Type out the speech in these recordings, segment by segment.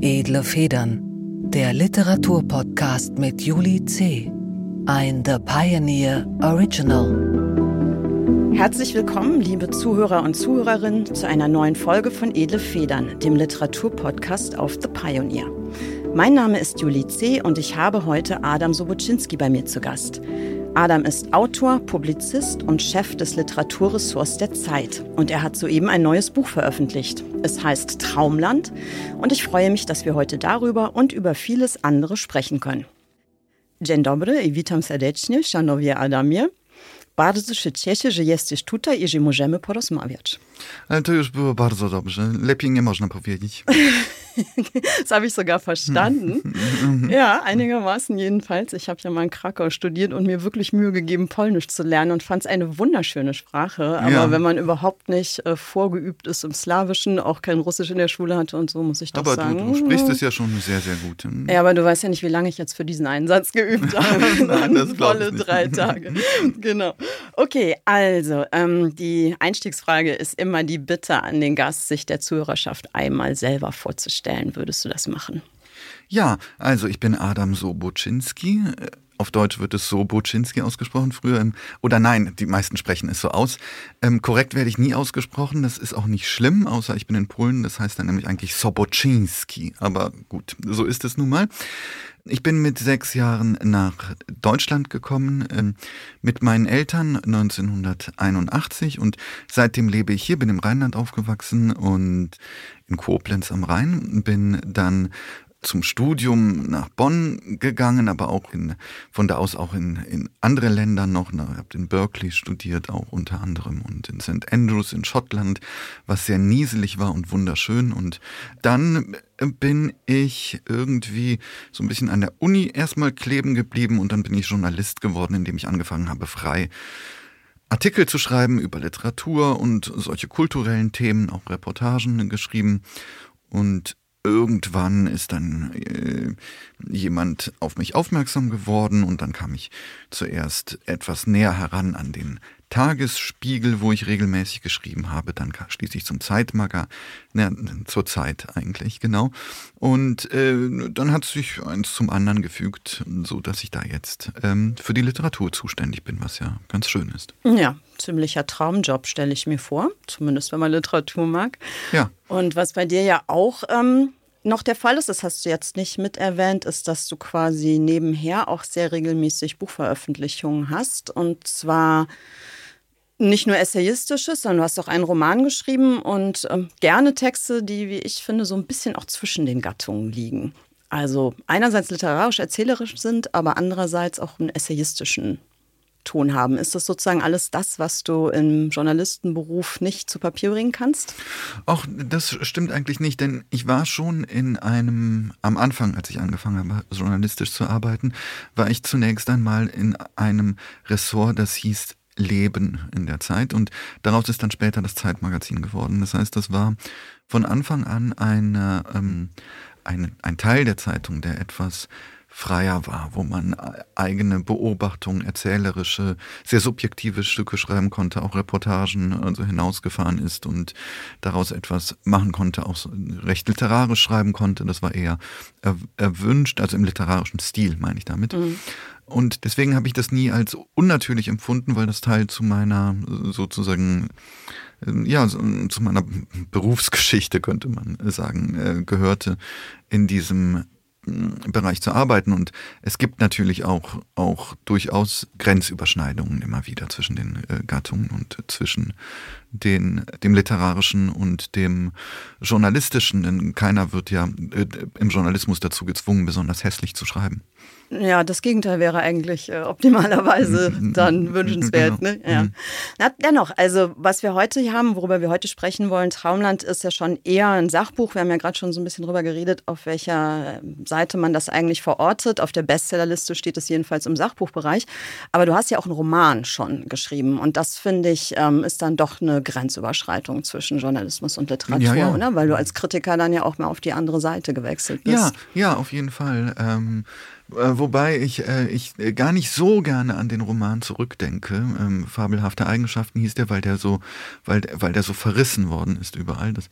Edle Federn, der Literaturpodcast mit Juli C. Ein The Pioneer Original. Herzlich willkommen, liebe Zuhörer und Zuhörerinnen, zu einer neuen Folge von Edle Federn, dem Literaturpodcast auf The Pioneer. Mein Name ist Juli C. und ich habe heute Adam Sobocinski bei mir zu Gast. Adam ist Autor, Publizist und Chef des Literaturressorts der Zeit. Und er hat soeben ein neues Buch veröffentlicht. Es heißt Traumland. Und ich freue mich, dass wir heute darüber und über vieles andere sprechen können. Dzień dobry i witam serdecznie, szanowni Adamie. Bardzo się cieszę, że jesteś tutaj i że możemy porozmawiać. Ale to już było bardzo dobrze. Lepiej nie można powiedzieć. das habe ich sogar verstanden. ja, einigermaßen jedenfalls. Ich habe ja mal in Krakau studiert und mir wirklich Mühe gegeben, Polnisch zu lernen und fand es eine wunderschöne Sprache. Aber ja. wenn man überhaupt nicht äh, vorgeübt ist im Slawischen, auch kein Russisch in der Schule hatte und so, muss ich doch aber sagen. Aber du, du, sprichst es ja schon sehr, sehr gut. Ja, aber du weißt ja nicht, wie lange ich jetzt für diesen Einsatz geübt habe. Nein, das Volle drei Tage. genau. Okay, also ähm, die Einstiegsfrage ist immer die Bitte an den Gast, sich der Zuhörerschaft einmal selber vorzustellen. Würdest du das machen? Ja, also ich bin Adam Soboczynski. Auf Deutsch wird es Soboczynski ausgesprochen früher. Oder nein, die meisten sprechen es so aus. Ähm, korrekt werde ich nie ausgesprochen. Das ist auch nicht schlimm, außer ich bin in Polen. Das heißt dann nämlich eigentlich Soboczynski. Aber gut, so ist es nun mal. Ich bin mit sechs Jahren nach Deutschland gekommen, äh, mit meinen Eltern 1981 und seitdem lebe ich hier, bin im Rheinland aufgewachsen und in Koblenz am Rhein, bin dann zum Studium nach Bonn gegangen, aber auch in, von da aus auch in, in andere Länder noch. Ich habe in Berkeley studiert, auch unter anderem und in St. Andrews in Schottland, was sehr nieselig war und wunderschön. Und dann bin ich irgendwie so ein bisschen an der Uni erstmal kleben geblieben und dann bin ich Journalist geworden, indem ich angefangen habe, frei Artikel zu schreiben über Literatur und solche kulturellen Themen, auch Reportagen geschrieben. Und irgendwann ist dann äh, jemand auf mich aufmerksam geworden und dann kam ich zuerst etwas näher heran an den Tagesspiegel, wo ich regelmäßig geschrieben habe, dann schließlich zum Zeitmager, ne, zur Zeit eigentlich, genau. Und äh, dann hat sich eins zum anderen gefügt, so dass ich da jetzt ähm, für die Literatur zuständig bin, was ja ganz schön ist. Ja, ziemlicher Traumjob, stelle ich mir vor, zumindest wenn man Literatur mag. Ja. Und was bei dir ja auch ähm, noch der Fall ist, das hast du jetzt nicht mit erwähnt, ist, dass du quasi nebenher auch sehr regelmäßig Buchveröffentlichungen hast. Und zwar nicht nur essayistisches, sondern du hast auch einen Roman geschrieben und ähm, gerne Texte, die, wie ich finde, so ein bisschen auch zwischen den Gattungen liegen. Also einerseits literarisch erzählerisch sind, aber andererseits auch einen essayistischen Ton haben. Ist das sozusagen alles das, was du im Journalistenberuf nicht zu Papier bringen kannst? Auch das stimmt eigentlich nicht, denn ich war schon in einem, am Anfang, als ich angefangen habe, journalistisch zu arbeiten, war ich zunächst einmal in einem Ressort, das hieß Leben in der Zeit und daraus ist dann später das Zeitmagazin geworden. Das heißt, das war von Anfang an eine, ähm, ein, ein Teil der Zeitung, der etwas freier war, wo man eigene Beobachtungen, erzählerische, sehr subjektive Stücke schreiben konnte, auch Reportagen also hinausgefahren ist und daraus etwas machen konnte, auch recht literarisch schreiben konnte. Das war eher erwünscht, also im literarischen Stil meine ich damit. Mhm. Und deswegen habe ich das nie als unnatürlich empfunden, weil das Teil zu meiner sozusagen ja, zu meiner Berufsgeschichte könnte man sagen, äh, gehörte in diesem Bereich zu arbeiten. Und es gibt natürlich auch, auch durchaus Grenzüberschneidungen immer wieder zwischen den äh, Gattungen und zwischen den, dem literarischen und dem journalistischen. Denn keiner wird ja äh, im Journalismus dazu gezwungen, besonders hässlich zu schreiben. Ja, das Gegenteil wäre eigentlich äh, optimalerweise dann wünschenswert. Genau. Ne? Ja. Mhm. Na, dennoch, also was wir heute haben, worüber wir heute sprechen wollen, Traumland ist ja schon eher ein Sachbuch. Wir haben ja gerade schon so ein bisschen drüber geredet, auf welcher Seite man das eigentlich verortet. Auf der Bestsellerliste steht es jedenfalls im Sachbuchbereich. Aber du hast ja auch einen Roman schon geschrieben. Und das, finde ich, ähm, ist dann doch eine Grenzüberschreitung zwischen Journalismus und Literatur, ja, ja. oder? Weil du als Kritiker dann ja auch mal auf die andere Seite gewechselt bist. Ja, ja, auf jeden Fall. Ähm Äh, wobei ich, äh, ich äh, gar nicht so gerne an den Roman zurückdenke. Ähm, fabelhafte Eigenschaften hieß der, weil der so, weil, weil der so verrissen worden ist überall. Das,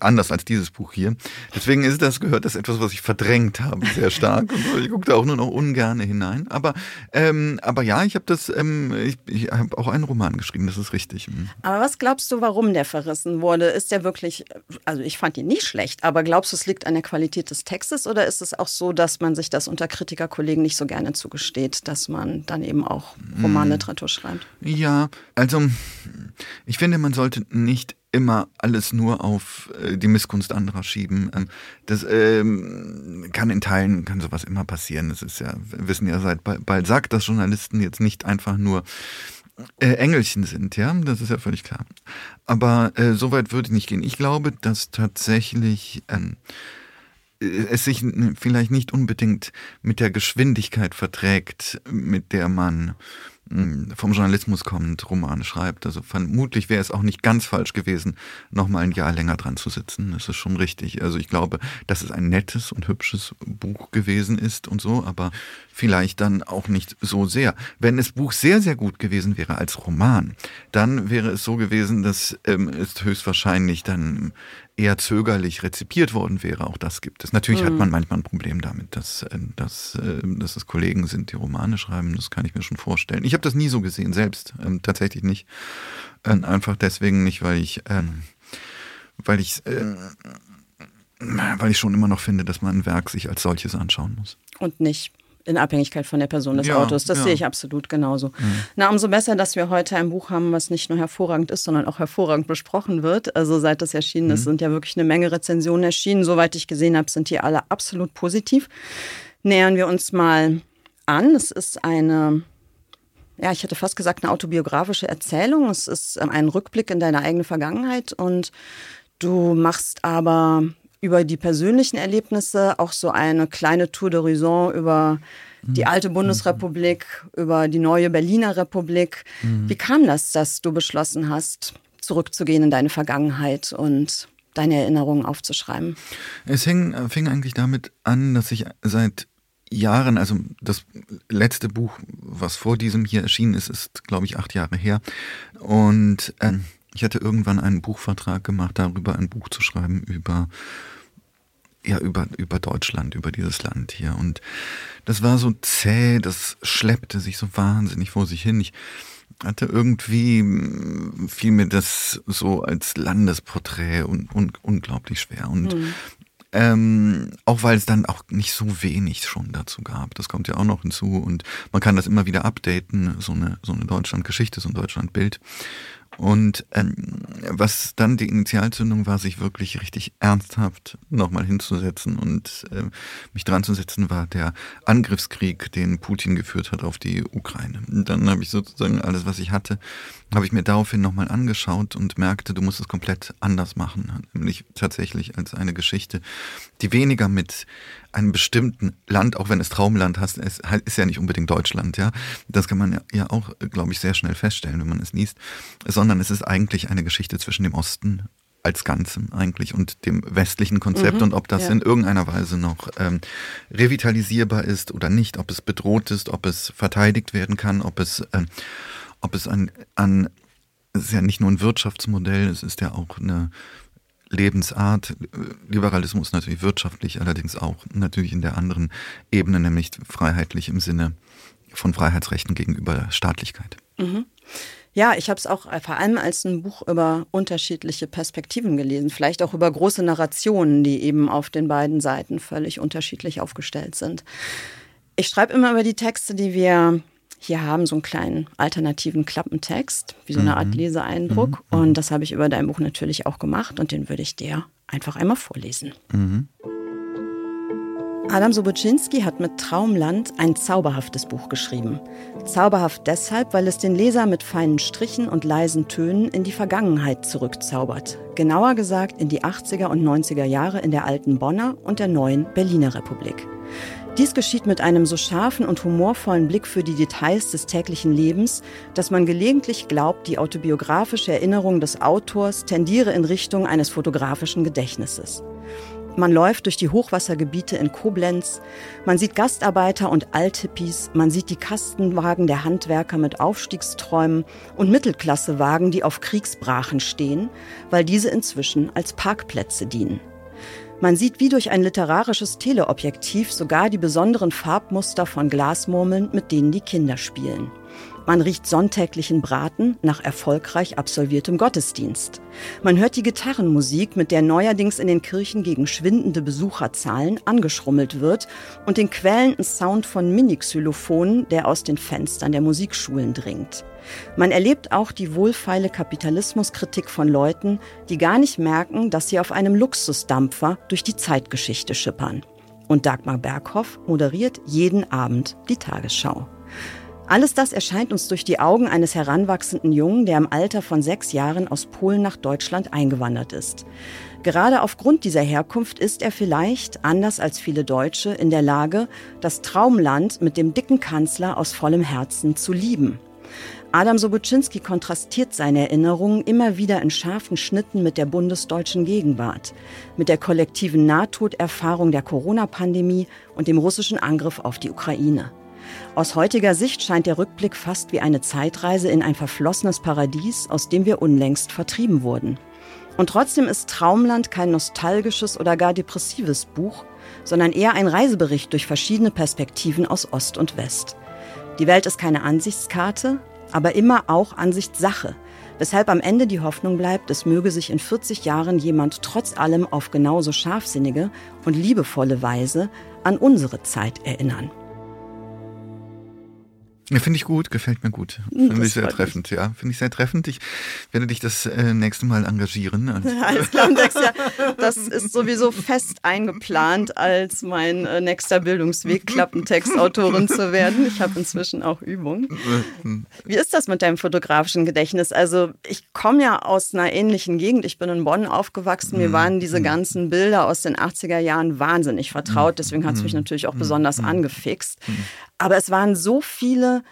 anders als dieses Buch hier. Deswegen ist das, gehört das etwas, was ich verdrängt habe, sehr stark. Und ich gucke da auch nur noch ungern hinein. Aber, ähm, aber ja, ich habe das, ähm, ich, ich habe auch einen Roman geschrieben, das ist richtig. Mhm. Aber was glaubst du, warum der verrissen wurde? Ist der wirklich, also ich fand ihn nicht schlecht, aber glaubst du, es liegt an der Qualität des Textes oder ist es auch so, dass man sich das unter Kritikerkollegen nicht so gerne zugesteht, dass man dann eben auch Romanliteratur schreibt? Ja, also ich finde, man sollte nicht immer alles nur auf äh, die Missgunst anderer schieben. Ähm, das ähm, kann in Teilen, kann sowas immer passieren. Das ist ja, wir wissen ja seit Balzac, dass Journalisten jetzt nicht einfach nur äh, Engelchen sind, ja, das ist ja völlig klar. Aber äh, so weit würde ich nicht gehen. Ich glaube, dass tatsächlich ähm, äh, es sich vielleicht nicht unbedingt mit der Geschwindigkeit verträgt, mit der man hm, vom Journalismus kommt, Romane schreibt. Also vermutlich wäre es auch nicht ganz falsch gewesen, nochmal ein Jahr länger dran zu sitzen. Das ist schon richtig. Also ich glaube, dass es ein nettes und hübsches Buch gewesen ist und so, aber vielleicht dann auch nicht so sehr. Wenn das Buch sehr, sehr gut gewesen wäre als Roman, dann wäre es so gewesen, dass ähm, es höchstwahrscheinlich dann eher zögerlich rezipiert worden wäre. Auch das gibt es. Natürlich mhm. hat man manchmal ein Problem damit, dass, äh, dass, äh, dass es Kollegen sind, die Romane schreiben. Das kann ich mir schon vorstellen. Ich habe das nie so gesehen, selbst ähm, tatsächlich nicht. Ähm, einfach deswegen nicht, weil ich, ähm, weil ich, äh, weil ich schon immer noch finde, dass man ein Werk sich als solches anschauen muss. Und nicht in Abhängigkeit von der Person des ja, Autors. Das ja. sehe ich absolut genauso. Mhm. Na, umso besser, dass wir heute ein Buch haben, was nicht nur hervorragend ist, sondern auch hervorragend besprochen wird. Also seit das erschienen mhm. ist, sind ja wirklich eine Menge Rezensionen erschienen. Soweit ich gesehen habe, sind die alle absolut positiv. Nähern wir uns mal an. Es ist eine ja, ich hätte fast gesagt, eine autobiografische Erzählung. Es ist ein Rückblick in deine eigene Vergangenheit und du machst aber über die persönlichen Erlebnisse auch so eine kleine Tour d'horizon über die mhm. alte Bundesrepublik, über die neue Berliner Republik. Mhm. Wie kam das, dass du beschlossen hast, zurückzugehen in deine Vergangenheit und deine Erinnerungen aufzuschreiben? Es hing, fing eigentlich damit an, dass ich seit Jahren, also das letzte Buch, was vor diesem hier erschienen ist, ist, glaube ich, acht Jahre her. Und ähm, ich hatte irgendwann einen Buchvertrag gemacht, darüber ein Buch zu schreiben über ja, über, über Deutschland, über dieses Land hier. Und das war so zäh, das schleppte sich so wahnsinnig vor sich hin. Ich hatte irgendwie, fiel mir das so als Landesporträt un, un, unglaublich schwer. Und mhm. Ähm, auch weil es dann auch nicht so wenig schon dazu gab. Das kommt ja auch noch hinzu und man kann das immer wieder updaten, so eine, so eine Deutschland-Geschichte, so ein Deutschland-Bild. Und ähm, was dann die Initialzündung war, sich wirklich richtig ernsthaft nochmal hinzusetzen und äh, mich dran zu setzen, war der Angriffskrieg, den Putin geführt hat auf die Ukraine. Und dann habe ich sozusagen alles, was ich hatte, habe ich mir daraufhin nochmal angeschaut und merkte, du musst es komplett anders machen. Nämlich tatsächlich als eine Geschichte, die weniger mit einem bestimmten Land, auch wenn es Traumland hast, es ist ja nicht unbedingt Deutschland, ja. Das kann man ja auch, glaube ich, sehr schnell feststellen, wenn man es liest. Sondern es ist eigentlich eine Geschichte zwischen dem Osten als Ganzem eigentlich und dem westlichen Konzept mhm, und ob das ja. in irgendeiner Weise noch ähm, revitalisierbar ist oder nicht, ob es bedroht ist, ob es verteidigt werden kann, ob es, äh, ob es an, an, es ist ja nicht nur ein Wirtschaftsmodell, es ist ja auch eine Lebensart. Liberalismus natürlich wirtschaftlich, allerdings auch natürlich in der anderen Ebene, nämlich freiheitlich im Sinne von Freiheitsrechten gegenüber Staatlichkeit. Mhm. Ja, ich habe es auch vor allem als ein Buch über unterschiedliche Perspektiven gelesen, vielleicht auch über große Narrationen, die eben auf den beiden Seiten völlig unterschiedlich aufgestellt sind. Ich schreibe immer über die Texte, die wir hier haben so einen kleinen alternativen Klappentext, wie so eine Art mhm. Leseeindruck. Mhm. Und das habe ich über dein Buch natürlich auch gemacht und den würde ich dir einfach einmal vorlesen. Mhm. Adam Sobocinski hat mit Traumland ein zauberhaftes Buch geschrieben. Zauberhaft deshalb, weil es den Leser mit feinen Strichen und leisen Tönen in die Vergangenheit zurückzaubert. Genauer gesagt in die 80er und 90er Jahre in der alten Bonner und der neuen Berliner Republik. Dies geschieht mit einem so scharfen und humorvollen Blick für die Details des täglichen Lebens, dass man gelegentlich glaubt, die autobiografische Erinnerung des Autors tendiere in Richtung eines fotografischen Gedächtnisses. Man läuft durch die Hochwassergebiete in Koblenz. Man sieht Gastarbeiter und Althippies. Man sieht die Kastenwagen der Handwerker mit Aufstiegsträumen und Mittelklassewagen, die auf Kriegsbrachen stehen, weil diese inzwischen als Parkplätze dienen. Man sieht wie durch ein literarisches Teleobjektiv sogar die besonderen Farbmuster von Glasmurmeln, mit denen die Kinder spielen. Man riecht sonntäglichen Braten nach erfolgreich absolviertem Gottesdienst. Man hört die Gitarrenmusik, mit der neuerdings in den Kirchen gegen schwindende Besucherzahlen angeschrummelt wird und den quälenden Sound von Minixylophonen, der aus den Fenstern der Musikschulen dringt. Man erlebt auch die wohlfeile Kapitalismuskritik von Leuten, die gar nicht merken, dass sie auf einem Luxusdampfer durch die Zeitgeschichte schippern. Und Dagmar Berghoff moderiert jeden Abend die Tagesschau. Alles das erscheint uns durch die Augen eines heranwachsenden Jungen, der im Alter von sechs Jahren aus Polen nach Deutschland eingewandert ist. Gerade aufgrund dieser Herkunft ist er vielleicht, anders als viele Deutsche, in der Lage, das Traumland mit dem dicken Kanzler aus vollem Herzen zu lieben. Adam Sobocinski kontrastiert seine Erinnerungen immer wieder in scharfen Schnitten mit der bundesdeutschen Gegenwart, mit der kollektiven Nahtoderfahrung der Corona-Pandemie und dem russischen Angriff auf die Ukraine. Aus heutiger Sicht scheint der Rückblick fast wie eine Zeitreise in ein verflossenes Paradies, aus dem wir unlängst vertrieben wurden. Und trotzdem ist Traumland kein nostalgisches oder gar depressives Buch, sondern eher ein Reisebericht durch verschiedene Perspektiven aus Ost und West. Die Welt ist keine Ansichtskarte, aber immer auch Ansichtssache, weshalb am Ende die Hoffnung bleibt, es möge sich in 40 Jahren jemand trotz allem auf genauso scharfsinnige und liebevolle Weise an unsere Zeit erinnern. Ja, finde ich gut, gefällt mir gut. Hm, finde ich sehr treffend, mich. ja. Finde ich sehr treffend. Ich werde dich das äh, nächste Mal engagieren. Alles klar, das ist sowieso fest eingeplant, als mein äh, nächster Bildungsweg Klappentextautorin zu werden. Ich habe inzwischen auch Übung. Wie ist das mit deinem fotografischen Gedächtnis? Also ich komme ja aus einer ähnlichen Gegend. Ich bin in Bonn aufgewachsen. Mir hm, waren diese hm. ganzen Bilder aus den 80er Jahren wahnsinnig vertraut. Deswegen hat es mich natürlich auch besonders angefixt. Aber es waren so viele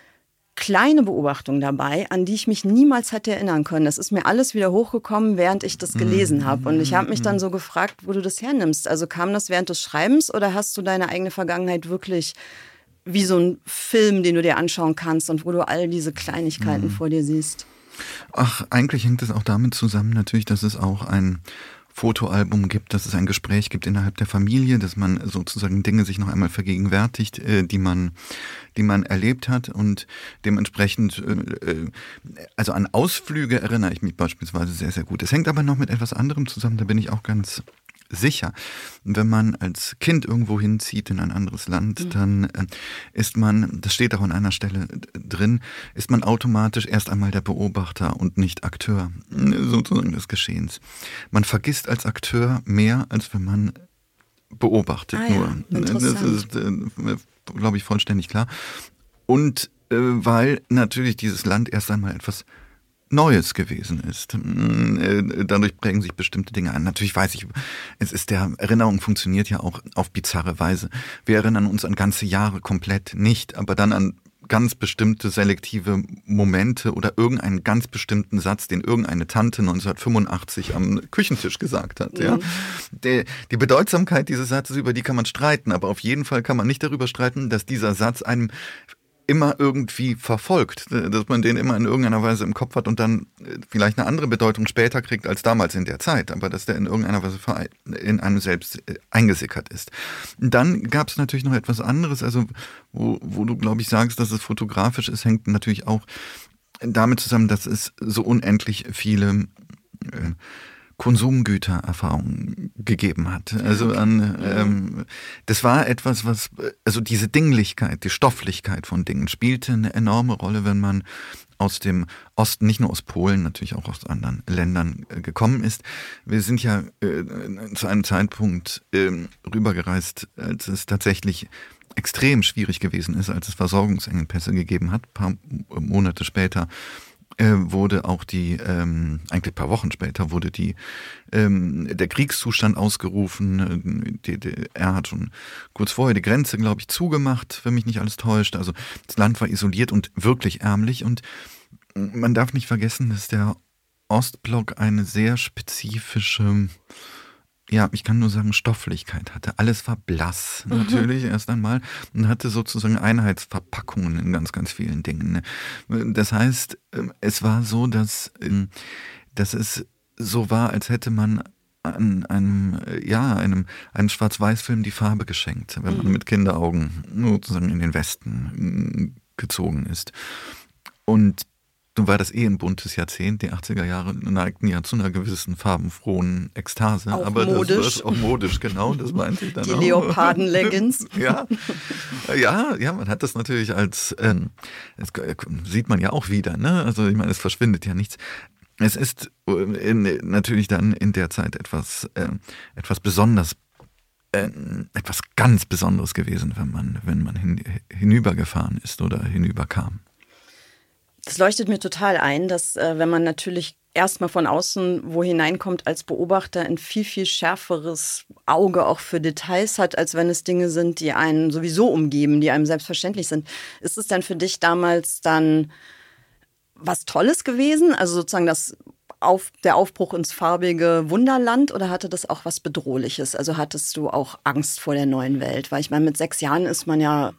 kleine Beobachtungen dabei, an die ich mich niemals hätte erinnern können. Das ist mir alles wieder hochgekommen, während ich das gelesen habe. Und ich habe mich dann so gefragt, wo du das hernimmst. Also kam das während des Schreibens oder hast du deine eigene Vergangenheit wirklich wie so ein Film, den du dir anschauen kannst und wo du all diese Kleinigkeiten mhm. vor dir siehst? Ach, eigentlich hängt es auch damit zusammen, natürlich, dass es auch ein Fotoalbum gibt, dass es ein Gespräch gibt innerhalb der Familie, dass man sozusagen Dinge sich noch einmal vergegenwärtigt, äh, die man, die man erlebt hat und dementsprechend, äh, äh, also an Ausflüge erinnere ich mich beispielsweise sehr, sehr gut. Es hängt aber noch mit etwas anderem zusammen, da bin ich auch ganz sicher. Wenn man als Kind irgendwo hinzieht in ein anderes Land, mhm. dann äh, ist man, das steht auch an einer Stelle drin, ist man automatisch erst einmal der Beobachter und nicht Akteur sozusagen des Geschehens. Man vergisst als Akteur mehr, als wenn man beobachtet ah, nur. Ja, das ist, äh, glaube ich, vollständig klar. Und äh, weil natürlich dieses Land erst einmal etwas Neues gewesen ist. Mm, äh, dadurch prägen sich bestimmte Dinge an. Natürlich weiß ich, es ist der Erinnerung funktioniert ja auch auf bizarre Weise. Wir erinnern uns an ganze Jahre komplett nicht, aber dann an ganz bestimmte selektive Momente oder irgendeinen ganz bestimmten Satz, den irgendeine Tante 1985 am Küchentisch gesagt hat. Ja. Mhm. Die, die Bedeutsamkeit dieses Satzes, über die kann man streiten, aber auf jeden Fall kann man nicht darüber streiten, dass dieser Satz einem immer irgendwie verfolgt, dass man den immer in irgendeiner Weise im Kopf hat und dann äh, vielleicht eine andere Bedeutung später kriegt als damals in der Zeit, aber dass der in irgendeiner Weise in einem selbst äh, eingesickert ist. Dann gab es natürlich noch etwas anderes, also wo, wo du, glaube ich, sagst, dass es fotografisch ist, hängt natürlich auch damit zusammen, dass es so unendlich viele äh, Konsumgütererfahrung gegeben hat. Also an, ähm, das war etwas, was, also diese Dinglichkeit, die Stofflichkeit von Dingen spielte eine enorme Rolle, wenn man aus dem Osten, nicht nur aus Polen, natürlich auch aus anderen Ländern äh, gekommen ist. Wir sind ja äh, zu einem Zeitpunkt äh, rübergereist, als es tatsächlich extrem schwierig gewesen ist, als es Versorgungsengpässe gegeben hat. Ein paar Monate später wurde auch die, ähm, eigentlich paar Wochen später, wurde die, ähm, der Kriegszustand ausgerufen. Die, die, er hat schon kurz vorher die Grenze, glaube ich, zugemacht, wenn mich nicht alles täuscht. Also das Land war isoliert und wirklich ärmlich. Und man darf nicht vergessen, dass der Ostblock eine sehr spezifische ja, ich kann nur sagen, Stofflichkeit hatte. Alles war blass, mhm. natürlich mhm. erst einmal und hatte sozusagen Einheitsverpackungen in ganz, ganz vielen Dingen. Ne? Das heißt, ähm, es war so, dass, ähm, dass es so war, als hätte man an einem, ja, einem, einem Schwarz-Weiß-Film die Farbe geschenkt, wenn man mhm. mit Kinderaugen sozusagen in den Westen gezogen ist. Und nun war das eh ein buntes Jahrzehnt. Die 80er Jahre neigten ja zu einer gewissen farbenfrohen Ekstase. Auch aber modisch. das war auch modisch, genau, das meinte ich dann Die. Leoparden-Leggings. ja. ja, ja, man hat das natürlich als, ähm, das sieht man ja auch wieder, ne? Also ich meine, es verschwindet ja nichts. Es ist äh, in, natürlich dann in der Zeit etwas, äh, etwas besonders äh, etwas ganz Besonderes gewesen, wenn man, wenn man hin, hinübergefahren ist oder hinüberkam. Das leuchtet mir total ein, dass äh, wenn man natürlich erstmal von außen wo hineinkommt als Beobachter, ein viel, viel schärferes Auge auch für Details hat, als wenn es Dinge sind, die einen sowieso umgeben, die einem selbstverständlich sind. Ist es dann für dich damals dann was Tolles gewesen? Also sozusagen das auf, der Aufbruch ins farbige Wunderland oder hatte das auch was Bedrohliches? Also hattest du auch Angst vor der neuen Welt? Weil ich meine, mit sechs Jahren ist man ja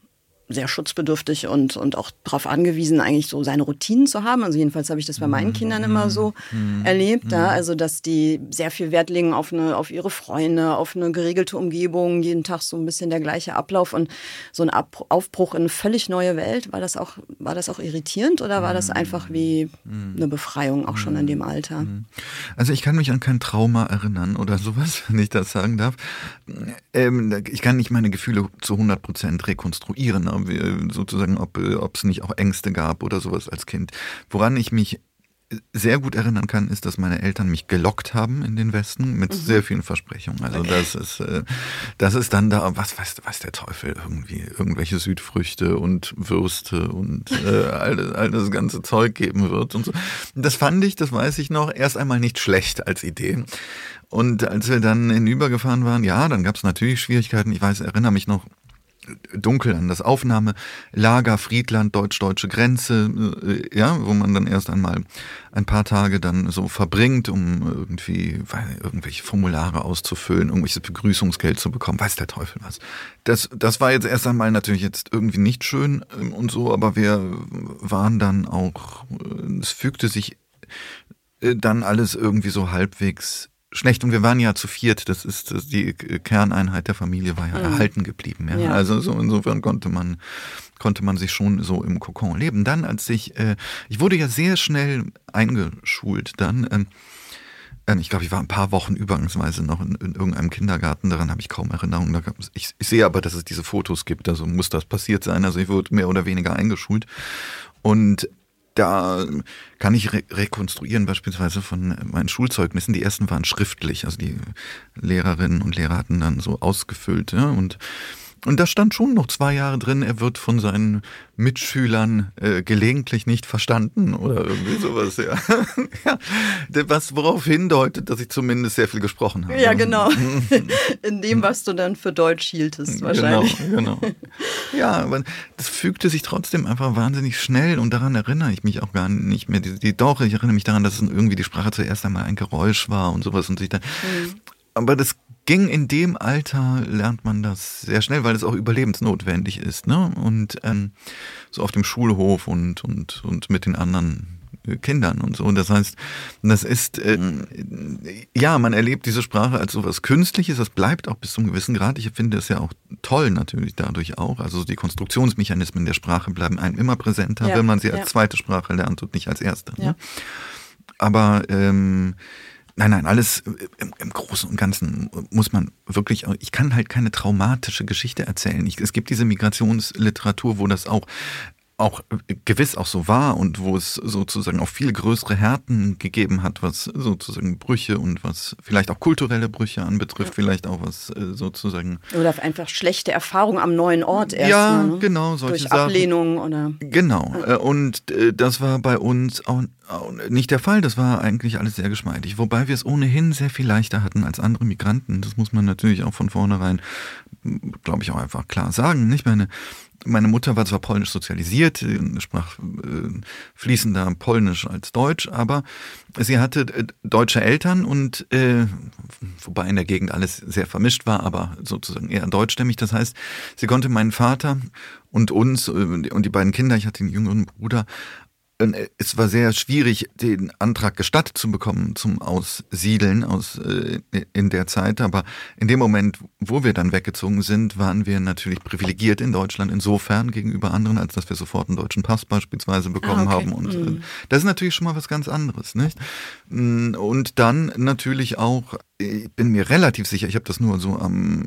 sehr schutzbedürftig und, und auch darauf angewiesen, eigentlich so seine Routinen zu haben. Also jedenfalls habe ich das bei meinen Kindern immer so mhm. erlebt. Mhm. Ja? Also dass die sehr viel Wert legen auf, eine, auf ihre Freunde, auf eine geregelte Umgebung, jeden Tag so ein bisschen der gleiche Ablauf und so ein Ab Aufbruch in eine völlig neue Welt. War das auch, war das auch irritierend oder war das einfach wie mhm. eine Befreiung auch schon in dem Alter? Mhm. Also ich kann mich an kein Trauma erinnern oder sowas, wenn ich das sagen darf. Ähm, ich kann nicht meine Gefühle zu 100 Prozent rekonstruieren sozusagen, ob es nicht auch Ängste gab oder sowas als Kind. Woran ich mich sehr gut erinnern kann, ist, dass meine Eltern mich gelockt haben in den Westen mit mhm. sehr vielen Versprechungen. Also das ist, äh, das ist dann da, was weiß, weiß der Teufel, irgendwie irgendwelche Südfrüchte und Würste und äh, all, all das ganze Zeug geben wird und so. Das fand ich, das weiß ich noch, erst einmal nicht schlecht als Idee. Und als wir dann hinübergefahren waren, ja, dann gab es natürlich Schwierigkeiten. Ich weiß, erinnere mich noch, dunkel an das Aufnahmelager Friedland, deutsch-deutsche Grenze, äh, ja, wo man dann erst einmal ein paar Tage dann so verbringt, um irgendwie irgendwelche Formulare auszufüllen, irgendwelches Begrüßungsgeld zu bekommen, weiß der Teufel was. Das, das war jetzt erst einmal natürlich jetzt irgendwie nicht schön ähm, und so, aber wir waren dann auch, äh, es fügte sich äh, dann alles irgendwie so halbwegs schlecht und wir waren ja zu viert, das ist das, die Kerneinheit der Familie war ja mhm. erhalten geblieben. Ja? ja? Also so insofern konnte man konnte man sich schon so im Kokon leben. Dann als ich äh, ich wurde ja sehr schnell eingeschult dann ähm, ähm ich glaube, ich war ein paar Wochen übergangsweise noch in, in irgendeinem Kindergarten, daran habe ich kaum Erinnerung. Ich, ich, sehe aber, dass es diese Fotos gibt, also muss das passiert sein. Also ich wurde mehr oder weniger eingeschult. Und da kann ich re rekonstruieren beispielsweise von meinen Schulzeugnissen. Die ersten waren schriftlich, also die Lehrerinnen und Lehrer hatten dann so ausgefüllt. Ja, und und da stand schon noch zwei Jahre drin, er wird von seinen Mitschülern äh, gelegentlich nicht verstanden oder irgendwie sowas, ja. ja. Was worauf hindeutet, dass ich zumindest sehr viel gesprochen habe. Ja, genau. In dem, was du dann für Deutsch hieltest, wahrscheinlich. Genau, genau. Ja, aber das fügte sich trotzdem einfach wahnsinnig schnell und daran erinnere ich mich auch gar nicht mehr. Die, die, doch, ich erinnere mich daran, dass irgendwie die Sprache zuerst einmal ein Geräusch war und sowas und sich dann. Mhm. Aber das ging in dem Alter, lernt man das sehr schnell, weil es auch überlebensnotwendig ist. Ne? Und ähm, so auf dem Schulhof und, und, und mit den anderen Kindern und so. Und das heißt, das ist, äh, ja, man erlebt diese Sprache als so was Künstliches, das bleibt auch bis zum gewissen Grad. Ich finde es ja auch toll natürlich dadurch auch. Also die Konstruktionsmechanismen der Sprache bleiben einem immer präsenter, ja, wenn man sie als zweite Sprache lernt und nicht als erste. Ne? Ja. Ne? Aber ähm, Nein, nein, alles im, im, Großen und Ganzen muss man wirklich, ich kann halt keine traumatische Geschichte erzählen. Ich, es gibt diese Migrationsliteratur, wo das auch auch gewiss auch so war und wo es sozusagen auch viel größere Härten gegeben hat, was sozusagen Brüche und was vielleicht auch kulturelle Brüche anbetrifft, ja. vielleicht auch was äh, sozusagen. Oder einfach schlechte Erfahrungen am neuen Ort erst. Ja, ne? genau, solche Durch Ablehnung oder. Genau. Ja. Äh, und äh, das war bei uns auch nicht der Fall. Das war eigentlich alles sehr geschmeidig. Wobei wir es ohnehin sehr viel leichter hatten als andere Migranten. Das muss man natürlich auch von vornherein, glaube ich, auch einfach klar sagen. Nicht meine meine Mutter war zwar polnisch sozialisiert, sprach äh, fließender Polnisch als Deutsch, aber sie hatte äh, deutsche Eltern und äh, wobei in der Gegend alles sehr vermischt war, aber sozusagen eher deutschstämmig. Das heißt, sie konnte meinen Vater und uns und die beiden Kinder, ich hatte einen jüngeren Bruder, es war sehr schwierig, den Antrag gestattet zu bekommen zum Aussiedeln aus, äh, in der Zeit. Aber in dem Moment, wo wir dann weggezogen sind, waren wir natürlich privilegiert in Deutschland insofern gegenüber anderen, als dass wir sofort einen deutschen Pass beispielsweise bekommen ah, okay. haben. Und äh, mhm. das ist natürlich schon mal was ganz anderes, nicht? Mm, und dann natürlich auch ich bin mir relativ sicher, ich habe das nur so am,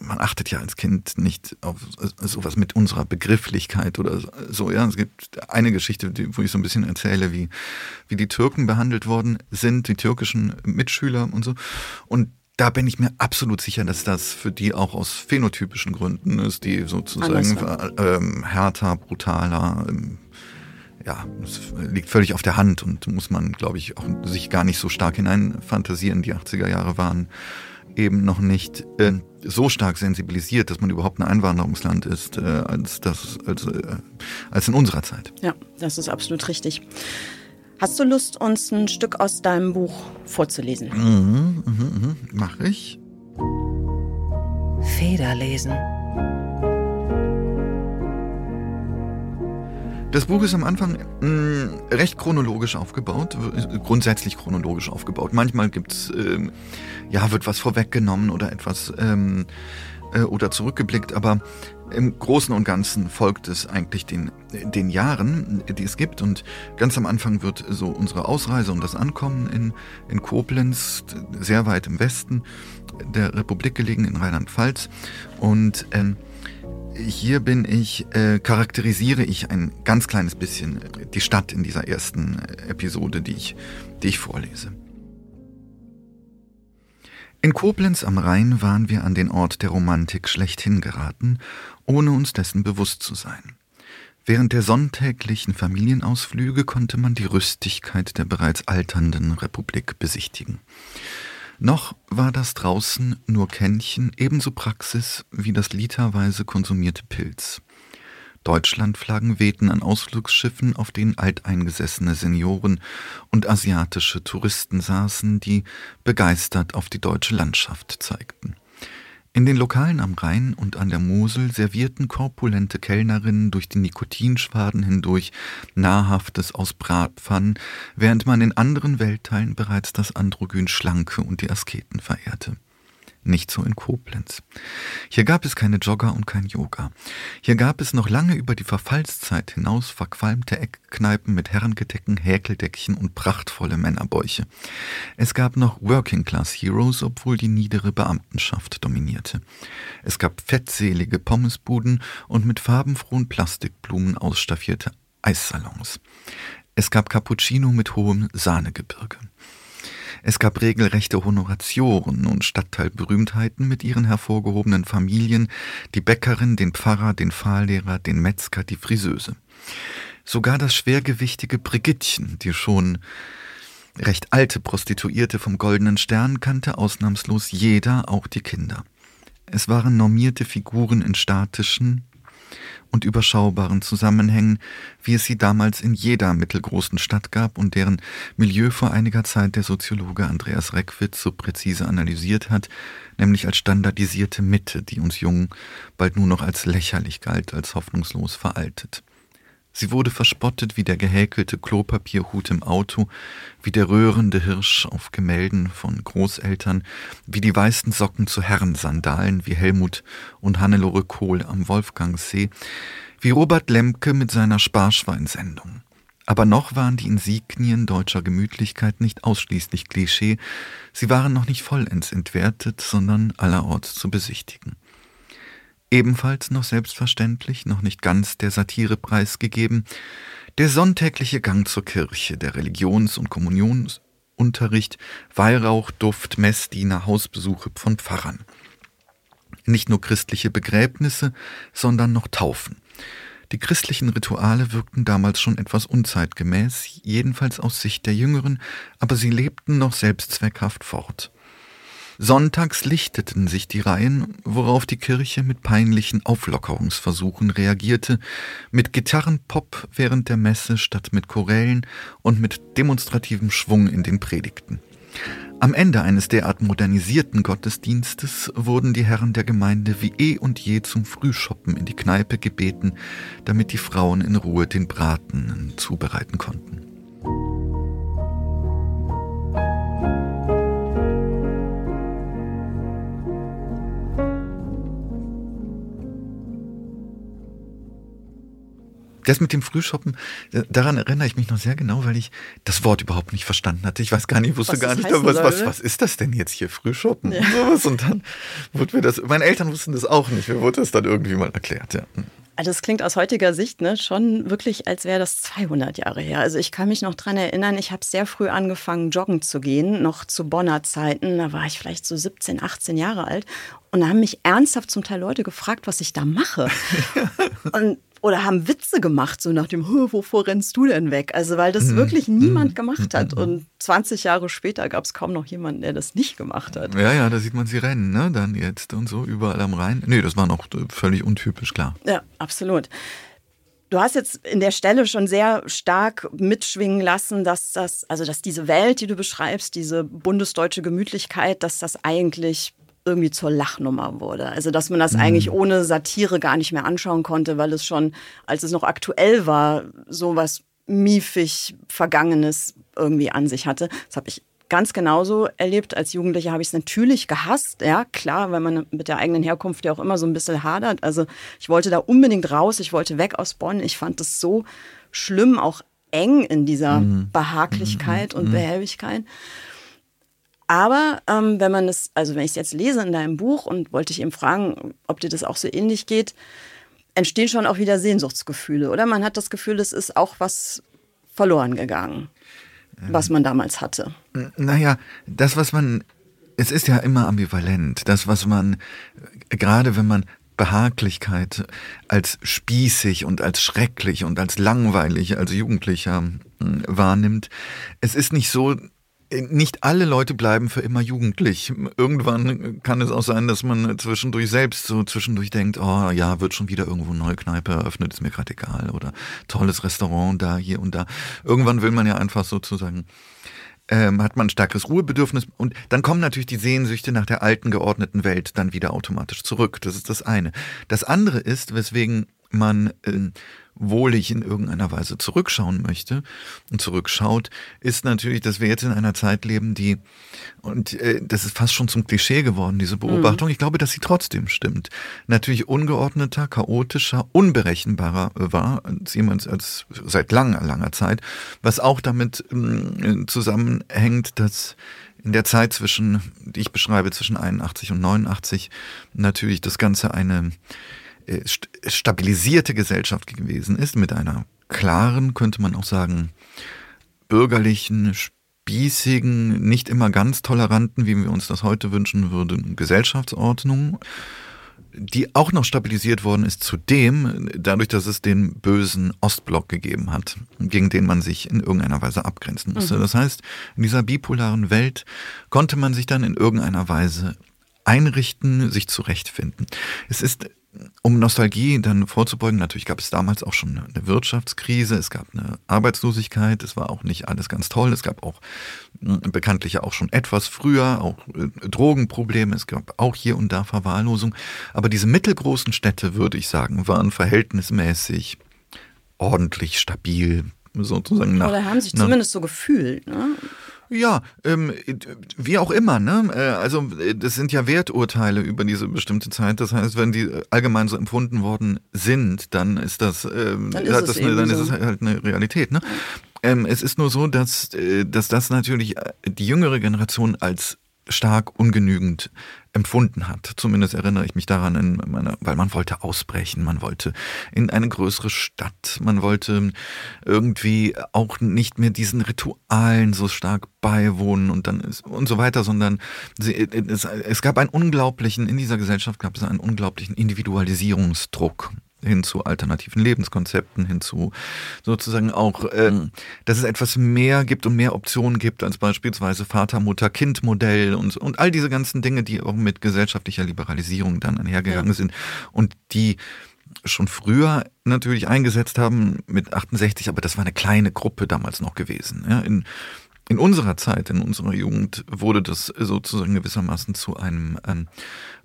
man achtet ja als Kind nicht auf sowas mit unserer Begrifflichkeit oder so. Ja, es gibt eine Geschichte, wo ich so ein bisschen erzähle, wie, wie die Türken behandelt worden sind, die türkischen Mitschüler und so. Und da bin ich mir absolut sicher, dass das für die auch aus phänotypischen Gründen ist, die sozusagen ähm, härter, brutaler, ähm, ja, es liegt völlig auf der Hand und muss man, glaube ich, auch sich gar nicht so stark hineinfantasieren. Die 80er Jahre waren eben noch nicht äh, so stark sensibilisiert, dass man überhaupt ein Einwanderungsland ist, äh, als, das, als, äh, als in unserer Zeit. Ja, das ist absolut richtig. Hast du Lust, uns ein Stück aus deinem Buch vorzulesen? Mhm, mhm, mhm. Mach ich. Federlesen. Das Buch ist am Anfang mh, mm, recht chronologisch aufgebaut, grundsätzlich chronologisch aufgebaut. Manchmal gibt's, ähm, ja, wird was vorweggenommen oder etwas ähm, äh, oder zurückgeblickt, aber im Großen und Ganzen folgt es eigentlich den, den Jahren, die es gibt. Und ganz am Anfang wird so unsere Ausreise und das Ankommen in, in Koblenz, sehr weit im Westen der Republik gelegen, in Rheinland-Pfalz. Und ähm, hier bin ich, äh, charakterisiere ich ein ganz kleines bisschen die Stadt in dieser ersten äh, Episode, die ich, die ich vorlese. In Koblenz am Rhein waren wir an den Ort der Romantik schlechthin geraten, ohne uns dessen bewusst zu sein. Während der sonntäglichen Familienausflüge konnte man die Rüstigkeit der bereits alternden Republik besichtigen. Noch war das draußen nur Kännchen ebenso Praxis wie das literweise konsumierte Pilz. Deutschlandflaggen wehten an Ausflugsschiffen, auf denen alteingesessene Senioren und asiatische Touristen saßen, die begeistert auf die deutsche Landschaft zeigten. In den Lokalen am Rhein und an der Mosel servierten korpulente Kellnerinnen durch die Nikotinschwaden hindurch Nahrhaftes aus Bratpfannen, während man in anderen Weltteilen bereits das Androgyn Schlanke und die Asketen verehrte. Nicht so in Koblenz. Hier gab es keine Jogger und kein Yoga. Hier gab es noch lange über die Verfallszeit hinaus verqualmte Eckkneipen mit Herrengedecken, Häkeldeckchen und prachtvolle Männerbäuche. Es gab noch Working Class Heroes, obwohl die niedere Beamtenschaft dominierte. Es gab fettselige Pommesbuden und mit farbenfrohen Plastikblumen ausstaffierte Eissalons. Es gab Cappuccino mit hohem Sahnegebirge. Es gab regelrechte Honoratioren und Stadtteilberühmtheiten mit ihren hervorgehobenen Familien, die Bäckerin, den Pfarrer, den Fahrlehrer, den Metzger, die Friseuse. Sogar das schwergewichtige Brigittchen, die schon recht alte Prostituierte vom Goldenen Stern kannte ausnahmslos jeder, auch die Kinder. Es waren normierte Figuren in statischen, und überschaubaren Zusammenhängen, wie es sie damals in jeder mittelgroßen Stadt gab und deren Milieu vor einiger Zeit der Soziologe Andreas Reckwitz so präzise analysiert hat, nämlich als standardisierte Mitte, die uns Jungen bald nur noch als lächerlich galt, als hoffnungslos veraltet. Sie wurde verspottet wie der gehäkelte Klopapierhut im Auto, wie der röhrende Hirsch auf Gemälden von Großeltern, wie die weißen Socken zu Herrensandalen wie Helmut und Hannelore Kohl am Wolfgangsee, wie Robert Lemke mit seiner Sparschweinsendung. Aber noch waren die Insignien deutscher Gemütlichkeit nicht ausschließlich Klischee, sie waren noch nicht vollends entwertet, sondern allerorts zu besichtigen. Ebenfalls noch selbstverständlich, noch nicht ganz der Satire preisgegeben, der sonntägliche Gang zur Kirche, der Religions- und Kommunionsunterricht, Weihrauchduft, Messdiener, Hausbesuche von Pfarrern. Nicht nur christliche Begräbnisse, sondern noch Taufen. Die christlichen Rituale wirkten damals schon etwas unzeitgemäß, jedenfalls aus Sicht der Jüngeren, aber sie lebten noch selbstzweckhaft fort. Sonntags lichteten sich die Reihen, worauf die Kirche mit peinlichen Auflockerungsversuchen reagierte, mit Gitarrenpop während der Messe statt mit Chorellen und mit demonstrativem Schwung in den Predigten. Am Ende eines derart modernisierten Gottesdienstes wurden die Herren der Gemeinde wie eh und je zum Frühschoppen in die Kneipe gebeten, damit die Frauen in Ruhe den Braten zubereiten konnten. Das mit dem Frühshoppen, daran erinnere ich mich noch sehr genau, weil ich das Wort überhaupt nicht verstanden hatte. Ich weiß gar nicht, wusste Was gar nicht, was, was, was ist das denn jetzt hier, Frühshoppen? Ja. Und sowas. Und dann wurde mir das, meine Eltern wussten das auch nicht, mir wurde das dann irgendwie mal erklärt, ja. Also das klingt aus heutiger Sicht ne, schon wirklich, als wäre das 200 Jahre her. Also ich kann mich noch dran erinnern, ich habe sehr früh angefangen, joggen zu gehen, noch zu Bonner Zeiten. Da war ich vielleicht so 17, 18 Jahre alt. Und da haben mich ernsthaft zum Teil Leute gefragt, was ich da mache. Und, oder haben Witze gemacht, so nach dem, "Hö, wovor rennst du denn weg? Also weil das wirklich niemand gemacht hat. Und 20 Jahre später gab es kaum noch jemanden, der das nicht gemacht hat. Ja, ja, da sieht man sie rennen, ne, dann jetzt und so, überall am Rhein. Nee, das war noch äh, völlig untypisch, klar. Ja, absolut. Du hast jetzt in der Stelle schon sehr stark mitschwingen lassen, dass das, also dass diese Welt, die du beschreibst, diese bundesdeutsche Gemütlichkeit, dass das eigentlich irgendwie zur Lachnummer wurde. Also dass man das eigentlich ohne Satire gar nicht mehr anschauen konnte, weil es schon, als es noch aktuell war, so was miefig Vergangenes irgendwie an sich hatte. Das habe ich ganz genauso erlebt. Als Jugendliche habe ich es natürlich gehasst. Ja, klar, weil man mit der eigenen Herkunft ja auch immer so ein bisschen hadert. Also ich wollte da unbedingt raus. Ich wollte weg aus Bonn. Ich fand es so schlimm, auch eng in dieser Behaglichkeit und Behäbigkeit. Aber ähm, wenn man es, also wenn ich es jetzt lese in deinem Buch und wollte ich eben fragen, ob dir das auch so ähnlich geht, entstehen schon auch wieder Sehnsuchtsgefühle, oder? Man hat das Gefühl, es ist auch was verloren gegangen, was man damals hatte. Naja, das, was man, es ist ja immer ambivalent. Das, was man, äh, gerade wenn man Behaglichkeit als spießig und als schrecklich und als langweilig als Jugendlicher mh, wahrnimmt, es ist nicht so, nicht alle Leute bleiben für immer jugendlich. Irgendwann kann es auch sein, dass man zwischendurch selbst so zwischendurch denkt, oh ja, wird schon wieder irgendwo eine neue Kneipe eröffnet, ist mir gerade egal. Oder tolles Restaurant da, hier und da. Irgendwann will man ja einfach sozusagen ähm, hat man ein starkes Ruhebedürfnis und dann kommen natürlich die Sehnsüchte nach der alten geordneten Welt dann wieder automatisch zurück. Das ist das eine. Das andere ist, weswegen man äh, wohlig in irgendeiner Weise zurückschauen möchte und zurückschaut, ist natürlich, dass wir jetzt in einer Zeit leben, die, und äh, das ist fast schon zum Klischee geworden, diese Beobachtung. Ich glaube, dass sie trotzdem stimmt. Natürlich ungeordneter, chaotischer, unberechenbarer äh, war als jemals als seit langer, langer Zeit, was auch damit ähm, zusammenhängt, dass in der Zeit zwischen, die ich beschreibe, zwischen 81 und 89, natürlich das Ganze eine äh, st- stabilisierte Gesellschaft gewesen ist, mit einer klaren, könnte man auch sagen, bürgerlichen, spießigen, nicht immer ganz toleranten, wie wir uns das heute wünschen würden, Gesellschaftsordnung, die auch noch stabilisiert worden ist zudem, dadurch, dass es den bösen Ostblock gegeben hat, gegen den man sich in irgendeiner Weise abgrenzen musste. Das heißt, in dieser bipolaren Welt konnte man sich dann in irgendeiner Weise einrichten, sich zurechtfinden. Es ist um Nostalgie dann vorzubeugen, natürlich gab es damals auch schon eine Wirtschaftskrise, es gab eine Arbeitslosigkeit, es war auch nicht alles ganz toll, es gab auch mh, bekanntlich auch schon etwas früher auch äh, Drogenprobleme, es gab auch hier und da Verwahrlosung, aber diese mittelgroßen Städte, würde ich sagen, waren verhältnismäßig ordentlich stabil, sozusagen nach. Oder haben sich nach, zumindest so gefühlt. Ne? Ja, ähm, wie auch immer, ne? Äh, Also äh, das sind ja Werturteile über diese bestimmte Zeit. Das heißt, wenn die allgemein so empfunden worden sind, dann ist das, ähm, Dann ist das eine, dann so. ist es halt eine Realität, ne? Ähm, es ist nur so, dass, äh, dass das natürlich äh, die jüngere Generation als stark ungenügend empfunden hat. Zumindest erinnere ich mich daran, in meiner, weil man wollte ausbrechen, man wollte in eine größere Stadt, man wollte irgendwie auch nicht mehr diesen Ritualen so stark beiwohnen und dann ist, und so weiter, sondern sie, es, es gab einen unglaublichen, in dieser Gesellschaft gab es einen unglaublichen Individualisierungsdruck hin zu alternativen Lebenskonzepten, hin zu sozusagen auch, ähm, dass es etwas mehr gibt und mehr Optionen gibt als beispielsweise Vater, Mutter, Kind-Modell und, und all diese ganzen Dinge, die auch mit gesellschaftlicher Liberalisierung dann einhergegangen Ja. sind und die schon früher natürlich eingesetzt haben mit 68, aber das war eine kleine Gruppe damals noch gewesen. Ja, in, in unserer Zeit, in unserer Jugend wurde das sozusagen gewissermaßen zu einem, ähm,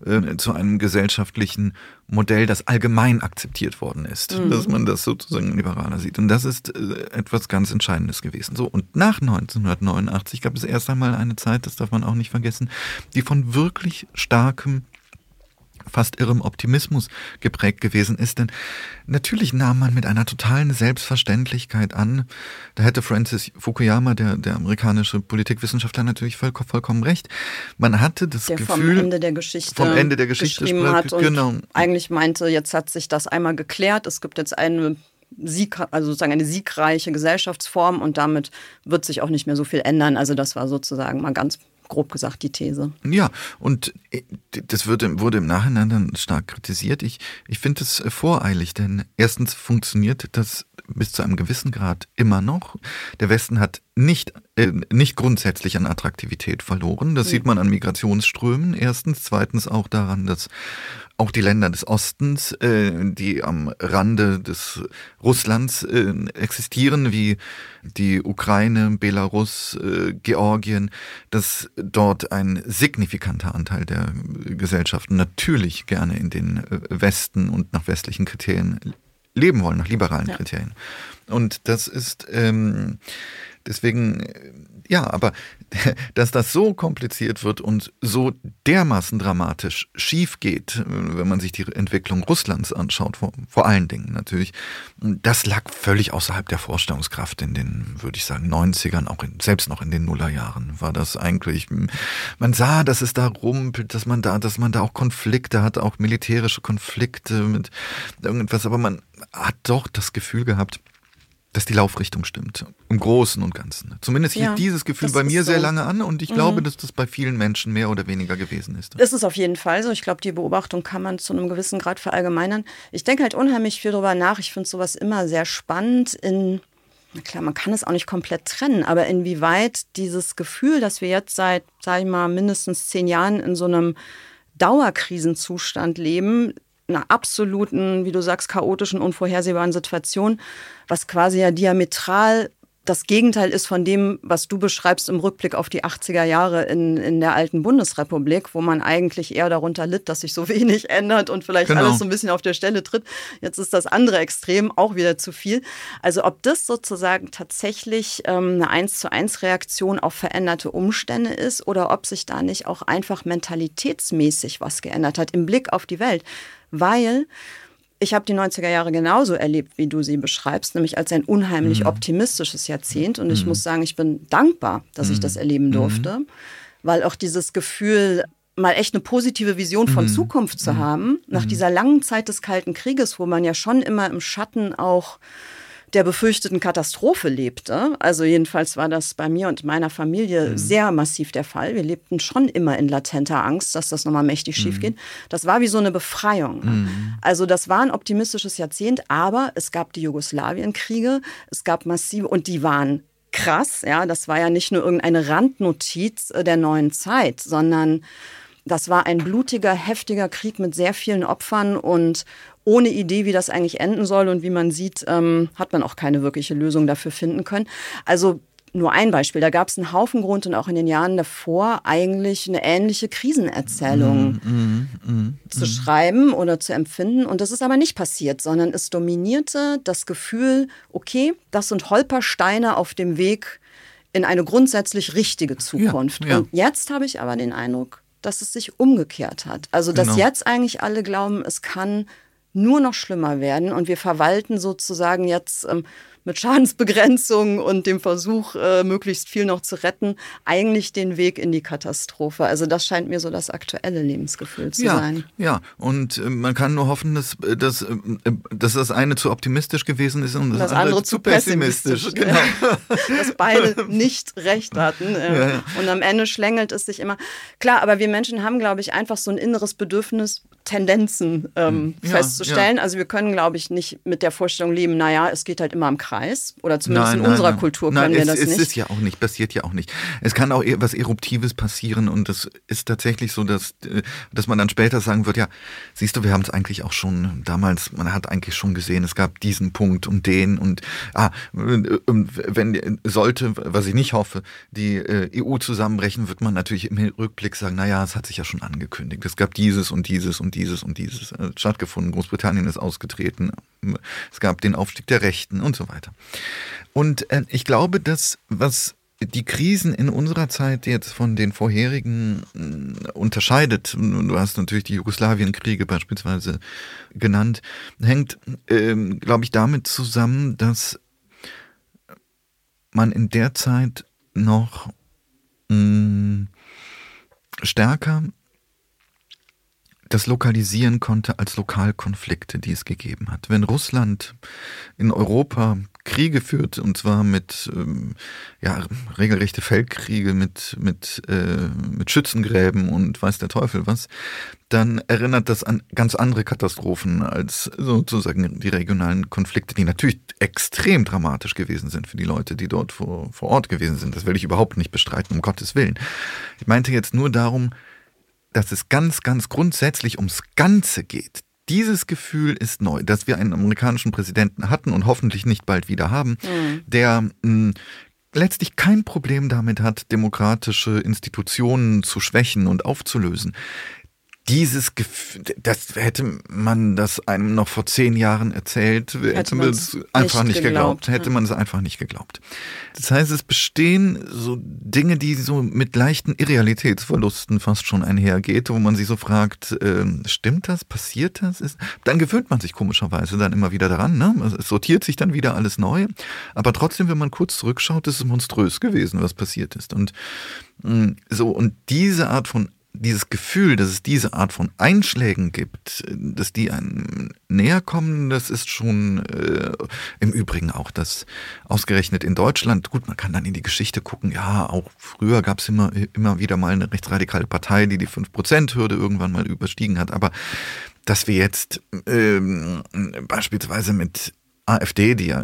äh, zu einem gesellschaftlichen Modell, das allgemein akzeptiert worden ist, mhm. dass man das sozusagen liberaler sieht. Und das ist äh, etwas ganz Entscheidendes gewesen. So, und nach 1989 gab es erst einmal eine Zeit, das darf man auch nicht vergessen, die von wirklich starkem fast irrem Optimismus geprägt gewesen ist. Denn natürlich nahm man mit einer totalen Selbstverständlichkeit an, da hätte Francis Fukuyama, der, der amerikanische Politikwissenschaftler, natürlich voll, vollkommen recht. Man hatte das der Gefühl. Vom Ende der Geschichte, vom Ende der Geschichte geschrieben sprach, hat und genau. eigentlich meinte, jetzt hat sich das einmal geklärt, es gibt jetzt eine Sieg, also sozusagen eine siegreiche Gesellschaftsform und damit wird sich auch nicht mehr so viel ändern. Also das war sozusagen mal ganz grob gesagt die These. Ja, und äh, das wurde, wurde im Nachhinein dann stark kritisiert. Ich, ich finde es äh, voreilig, denn erstens funktioniert das bis zu einem gewissen Grad immer noch. Der Westen hat nicht, äh, nicht grundsätzlich an Attraktivität verloren. Das mhm. sieht man an Migrationsströmen erstens. Zweitens auch daran, dass auch die Länder des Ostens, äh, die am Rande des Russlands äh, existieren, wie die Ukraine, Belarus, äh, Georgien, dass dort ein signifikanter Anteil der Gesellschaften natürlich gerne in den äh, Westen und nach westlichen Kriterien leben wollen, nach liberalen ja. Kriterien. Und das ist ähm, deswegen ja, aber dass das so kompliziert wird und so dermaßen dramatisch schief geht, wenn man sich die Entwicklung Russlands anschaut, vor, vor allen Dingen natürlich, das lag völlig außerhalb der Vorstellungskraft in den, würde ich sagen, 90ern, auch in, selbst noch in den Nullerjahren war das eigentlich, man sah, dass es da rumpelt, dass man da, dass man da auch Konflikte hat, auch militärische Konflikte mit irgendwas, aber man hat doch das Gefühl gehabt, dass die Laufrichtung stimmt. Im Großen und Ganzen. Zumindest hielt ja, dieses Gefühl bei mir so. sehr lange an und ich mhm. glaube, dass das bei vielen Menschen mehr oder weniger gewesen ist. Ist es auf jeden Fall so. Ich glaube, die Beobachtung kann man zu einem gewissen Grad verallgemeinern. Ich denke halt unheimlich viel darüber nach. Ich finde sowas immer sehr spannend in na klar, man kann es auch nicht komplett trennen, aber inwieweit dieses Gefühl, dass wir jetzt seit, sage ich mal, mindestens zehn Jahren in so einem Dauerkrisenzustand leben, einer absoluten, wie du sagst, chaotischen, unvorhersehbaren Situation, was quasi ja diametral das Gegenteil ist von dem, was du beschreibst im Rückblick auf die 80er Jahre in, in der alten Bundesrepublik, wo man eigentlich eher darunter litt, dass sich so wenig ändert und vielleicht genau. alles so ein bisschen auf der Stelle tritt. Jetzt ist das andere Extrem auch wieder zu viel. Also ob das sozusagen tatsächlich ähm, eine eins zu eins Reaktion auf veränderte Umstände ist oder ob sich da nicht auch einfach mentalitätsmäßig was geändert hat im Blick auf die Welt weil ich habe die 90er Jahre genauso erlebt, wie du sie beschreibst, nämlich als ein unheimlich mhm. optimistisches Jahrzehnt. Und ich mhm. muss sagen, ich bin dankbar, dass mhm. ich das erleben mhm. durfte, weil auch dieses Gefühl, mal echt eine positive Vision von mhm. Zukunft zu mhm. haben, nach dieser langen Zeit des Kalten Krieges, wo man ja schon immer im Schatten auch der befürchteten Katastrophe lebte. Also jedenfalls war das bei mir und meiner Familie mhm. sehr massiv der Fall. Wir lebten schon immer in latenter Angst, dass das nochmal mächtig mhm. schief geht. Das war wie so eine Befreiung. Mhm. Also das war ein optimistisches Jahrzehnt, aber es gab die Jugoslawienkriege, es gab massive und die waren krass. Ja, das war ja nicht nur irgendeine Randnotiz äh, der neuen Zeit, sondern das war ein blutiger, heftiger Krieg mit sehr vielen Opfern und ohne Idee, wie das eigentlich enden soll. Und wie man sieht, ähm, hat man auch keine wirkliche Lösung dafür finden können. Also nur ein Beispiel. Da gab es einen Haufen Grund und auch in den Jahren davor eigentlich eine ähnliche Krisenerzählung mm, mm, mm, zu schreiben oder zu empfinden. Und das ist aber nicht passiert, sondern es dominierte das Gefühl, okay, das sind Holpersteine auf dem Weg in eine grundsätzlich richtige Zukunft. Ja, ja. Und jetzt habe ich aber den Eindruck, dass es sich umgekehrt hat. Also, dass genau. jetzt eigentlich alle glauben, es kann nur noch schlimmer werden und wir verwalten sozusagen jetzt ähm, mit Schadensbegrenzung und dem Versuch, äh, möglichst viel noch zu retten, eigentlich den Weg in die Katastrophe. Also das scheint mir so das aktuelle Lebensgefühl zu ja, sein. Ja, und äh, man kann nur hoffen, dass, äh, dass, äh, dass das eine zu optimistisch gewesen ist und das, das andere, andere, zu pessimistisch. pessimistisch. Genau. dass beide nicht recht hatten. Äh, ja. Und am Ende schlängelt es sich immer. Klar, aber wir Menschen haben, glaube ich, einfach so ein inneres Bedürfnis, Tendenzen ähm, hm. festzustellen. Also wir können, glaube ich, nicht mit der Vorstellung leben, naja, es geht halt immer am Kreis Kreis oder zumindest nein, in unserer nein, Kultur können nein, wir es, das nicht. Es ist ja auch nicht, passiert ja auch nicht. Es kann auch was Eruptives passieren und es ist tatsächlich so, dass, äh, dass man dann später sagen wird, ja, siehst du, wir haben es eigentlich auch schon damals, man hat eigentlich schon gesehen, es gab diesen Punkt und den und ah, wenn sollte, was ich nicht hoffe, die äh, EU zusammenbrechen, wird man natürlich im Rückblick sagen, naja, es hat sich ja schon angekündigt. Es gab dieses und dieses und dieses und dieses äh, stattgefunden. Großbritannien ist ausgetreten. Es gab den Aufstieg der Rechten und so weiter. Und äh, ich glaube, dass was die Krisen in unserer Zeit jetzt von den vorherigen äh, unterscheidet, du hast natürlich die Jugoslawienkriege beispielsweise genannt, hängt, ähm, glaube ich, damit zusammen, dass man in der Zeit noch mh, mm, stärker das lokalisieren konnte als Lokalkonflikte, die es gegeben hat. Wenn Russland in Europa Kriege führt, und zwar mit ähm, ja, regelrechte Feldkriege, mit, mit, äh, mit Schützengräben und weiß der Teufel was, dann erinnert das an ganz andere Katastrophen als sozusagen die regionalen Konflikte, die natürlich extrem dramatisch gewesen sind für die Leute, die dort vor, vor Ort gewesen sind. Das will ich überhaupt nicht bestreiten, um Gottes Willen. Ich meinte jetzt nur darum, dass es ganz, ganz grundsätzlich ums Ganze geht. Dieses Gefühl ist neu, dass wir einen amerikanischen Präsidenten hatten und hoffentlich nicht bald wieder haben, mhm. der mh, hm, letztlich kein Problem damit hat, demokratische Institutionen zu schwächen und aufzulösen dieses Gefühl, das hätte man das einem noch vor zehn Jahren erzählt, hätte, hätte man es einfach nicht geglaubt. geglaubt. Hätte man es einfach nicht geglaubt. Das heißt, es bestehen so Dinge, die so mit leichten Irrealitätsverlusten fast schon einhergeht, wo man sich so fragt, äh, stimmt das? Passiert das? Ist, dann gewöhnt man sich komischerweise dann immer wieder daran. Ne? Es sortiert sich dann wieder alles neu. Aber trotzdem, wenn man kurz zurückschaut, ist es monströs gewesen, was passiert ist. Und mm, so, und diese Art von dieses Gefühl, dass es diese Art von Einschlägen gibt, dass die einem näher kommen, das ist schon äh, im Übrigen auch das ausgerechnet in Deutschland. Gut, man kann dann in die Geschichte gucken, ja, auch früher gab es immer, immer wieder mal eine rechtsradikale Partei, die die 5%-Hürde irgendwann mal überstiegen hat. Aber dass wir jetzt ähm, beispielsweise mit AfD, die ja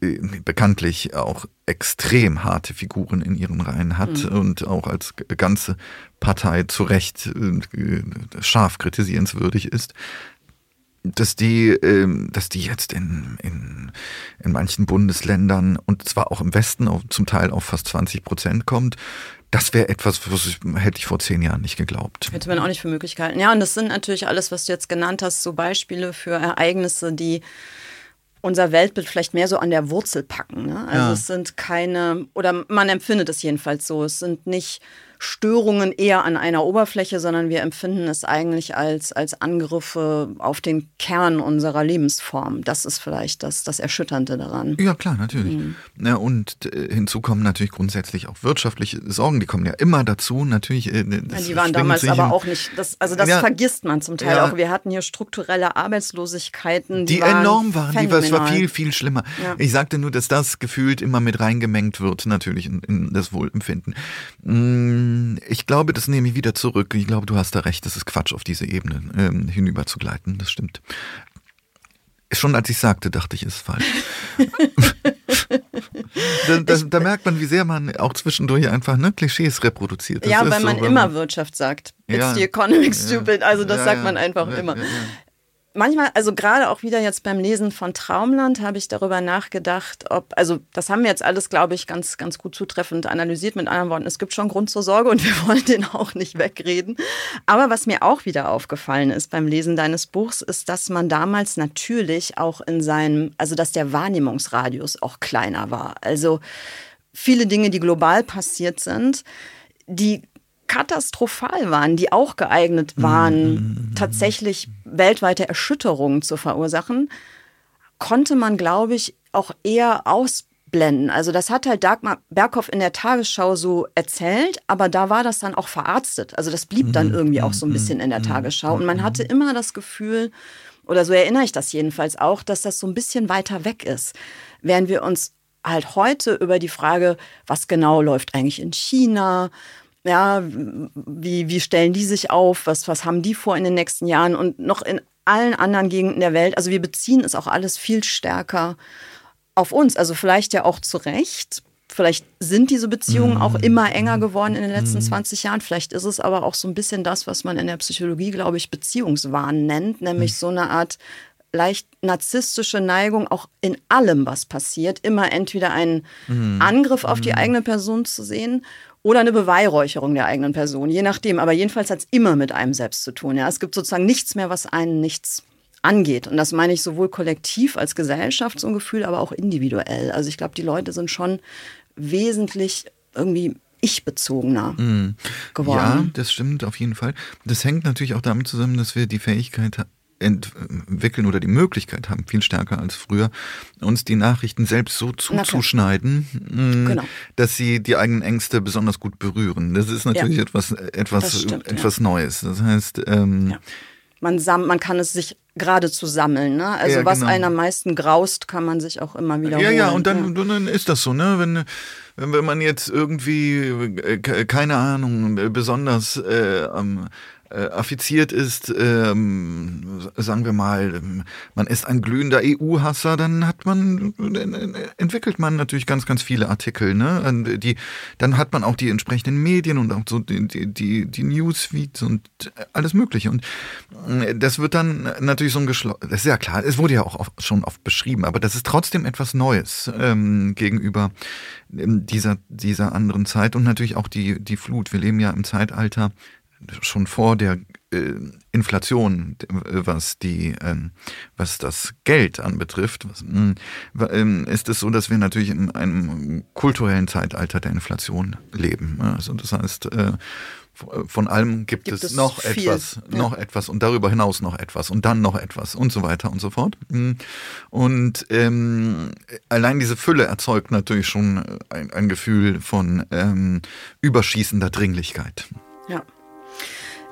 äh, bekanntlich auch extrem harte Figuren in ihren Reihen hat mhm. und auch als ganze Partei zu Recht äh, scharf kritisierenswürdig ist, dass die, ähm, dass die jetzt in, in, in manchen Bundesländern und zwar auch im Westen auf, zum Teil auf fast 20 Prozent kommt, das wäre etwas, was ich, hätte ich vor zehn Jahren nicht geglaubt. Hätte man auch nicht für möglich gehalten. Ja, und das sind natürlich alles, was du jetzt genannt hast, so Beispiele für Ereignisse, die unser Weltbild vielleicht mehr so an der Wurzel packen. Ne? Also ja. es sind keine, oder man empfindet es jedenfalls so, es sind nicht Störungen eher an einer Oberfläche, sondern wir empfinden es eigentlich als, als Angriffe auf den Kern unserer Lebensform. Das ist vielleicht das, das Erschütternde daran. Ja, klar, natürlich. Mhm. Ja, und äh, hinzu kommen natürlich grundsätzlich auch wirtschaftliche Sorgen, die kommen ja immer dazu. Natürlich. Äh, ja, die waren damals aber auch nicht, das, also das ja, vergisst man zum Teil auch. Wir hatten hier strukturelle Arbeitslosigkeiten. Die, die waren enorm waren, die war viel, viel schlimmer. Ich sagte nur, dass das gefühlt immer mit reingemengt wird, natürlich in, in das Wohlempfinden. Mhm ich glaube, das nehme ich wieder zurück. Ich glaube, du hast da recht, das ist Quatsch, auf diese Ebene ähm, hinüber zu gleiten. Das stimmt. Schon als ich sagte, dachte ich, ist falsch. da, da, da, merkt man, wie sehr man auch zwischendurch einfach ne, Klischees reproduziert. Das ja, weil so, man immer Wirtschaft sagt. It's ja, the economic stupid. Also das ja, sagt man einfach immer manchmal, also gerade auch wieder jetzt beim Lesen von Traumland, habe ich darüber nachgedacht, ob, also das haben wir jetzt alles, glaube ich, ganz, ganz gut zutreffend analysiert. Mit anderen Worten, es gibt schon Grund zur Sorge und wir wollen den auch nicht wegreden. Aber was mir auch wieder aufgefallen ist beim Lesen deines Buchs, ist, dass man damals natürlich auch in seinem, also dass der Wahrnehmungsradius auch kleiner war. Also viele Dinge, die global passiert sind, die katastrophal waren, die auch geeignet waren, mhm. tatsächlich weltweite Erschütterungen zu verursachen, konnte man, glaube ich, auch eher ausblenden. Also das hat halt Dagmar Berghoff in der Tagesschau so erzählt, aber da war das dann auch verarztet. Also das blieb dann mhm. irgendwie auch so ein bisschen in der mhm. Tagesschau. Und man hatte immer das Gefühl, oder so erinnere ich das jedenfalls auch, dass das so ein bisschen weiter weg ist. Während wir uns halt heute über die Frage, was genau läuft eigentlich in China, ja, wie, wie stellen die sich auf? Was, was haben die vor in den nächsten Jahren? Und noch in allen anderen Gegenden der Welt. Also wir beziehen es auch alles viel stärker auf uns. Also vielleicht ja auch zu Recht. Vielleicht sind diese Beziehungen auch Mhm. immer enger geworden in den letzten 20 Jahren. Vielleicht ist es aber auch so ein bisschen das, was man in der Psychologie, glaube ich, Beziehungswahn nennt, nämlich so eine Art leicht narzisstische Neigung, auch in allem, was passiert, immer entweder einen. Angriff auf die eigene Person zu sehen oder eine Beweihräucherung der eigenen Person, je nachdem. Aber jedenfalls hat es immer mit einem selbst zu tun. Ja? Es gibt sozusagen nichts mehr, was einen nichts angeht. Und das meine ich sowohl kollektiv als Gesellschaft, so ein Gefühl, aber auch individuell. Also ich glaube, die Leute sind schon wesentlich irgendwie ich-bezogener Ja, geworden. das stimmt auf jeden Fall. Das hängt natürlich auch damit zusammen, dass wir die Fähigkeit ha- entwickeln oder die Möglichkeit haben, viel stärker als früher, uns die Nachrichten selbst so zuzuschneiden, mh, Genau. dass sie die eigenen Ängste besonders gut berühren. Das ist natürlich Ja. etwas, etwas, stimmt, ja. etwas Neues. Das heißt, ähm, Ja. Man, sam man kann es sich geradezu sammeln. Ne? Also Ja, was genau. einen am meisten graust, kann man sich auch immer wiederholen. Ja, ja, und dann, dann ist das so, ne? Wenn, wenn man jetzt irgendwie, äh, ke- keine Ahnung, äh, besonders äh, am äh, affiziert ist, ähm, sagen wir mal, man ist ein glühender EU-Hasser, dann hat man, entwickelt man natürlich ganz, ganz viele Artikel, ne? Und Die, dann hat man auch die entsprechenden Medien und auch so die, die, die, die Newsfeeds und alles Mögliche. Und äh, das wird dann natürlich so ein geschlossen, das ist ja klar, es wurde ja auch oft, schon oft beschrieben, aber das ist trotzdem etwas Neues ähm, gegenüber ähm, dieser, dieser anderen Zeit und natürlich auch die, die Flut. Wir leben ja im Zeitalter schon vor der äh, Inflation, äh, was die, ähm, was das Geld anbetrifft, was, ähm, ist es so, dass wir natürlich in einem kulturellen Zeitalter der Inflation leben. ne? Also das heißt, äh, von allem gibt, Gibt es, es noch viel, etwas, ja. noch etwas und darüber hinaus noch etwas und dann noch etwas und so weiter und so fort. Mm. Und ähm, allein diese Fülle erzeugt natürlich schon ein, ein Gefühl von ähm, überschießender Dringlichkeit. Ja.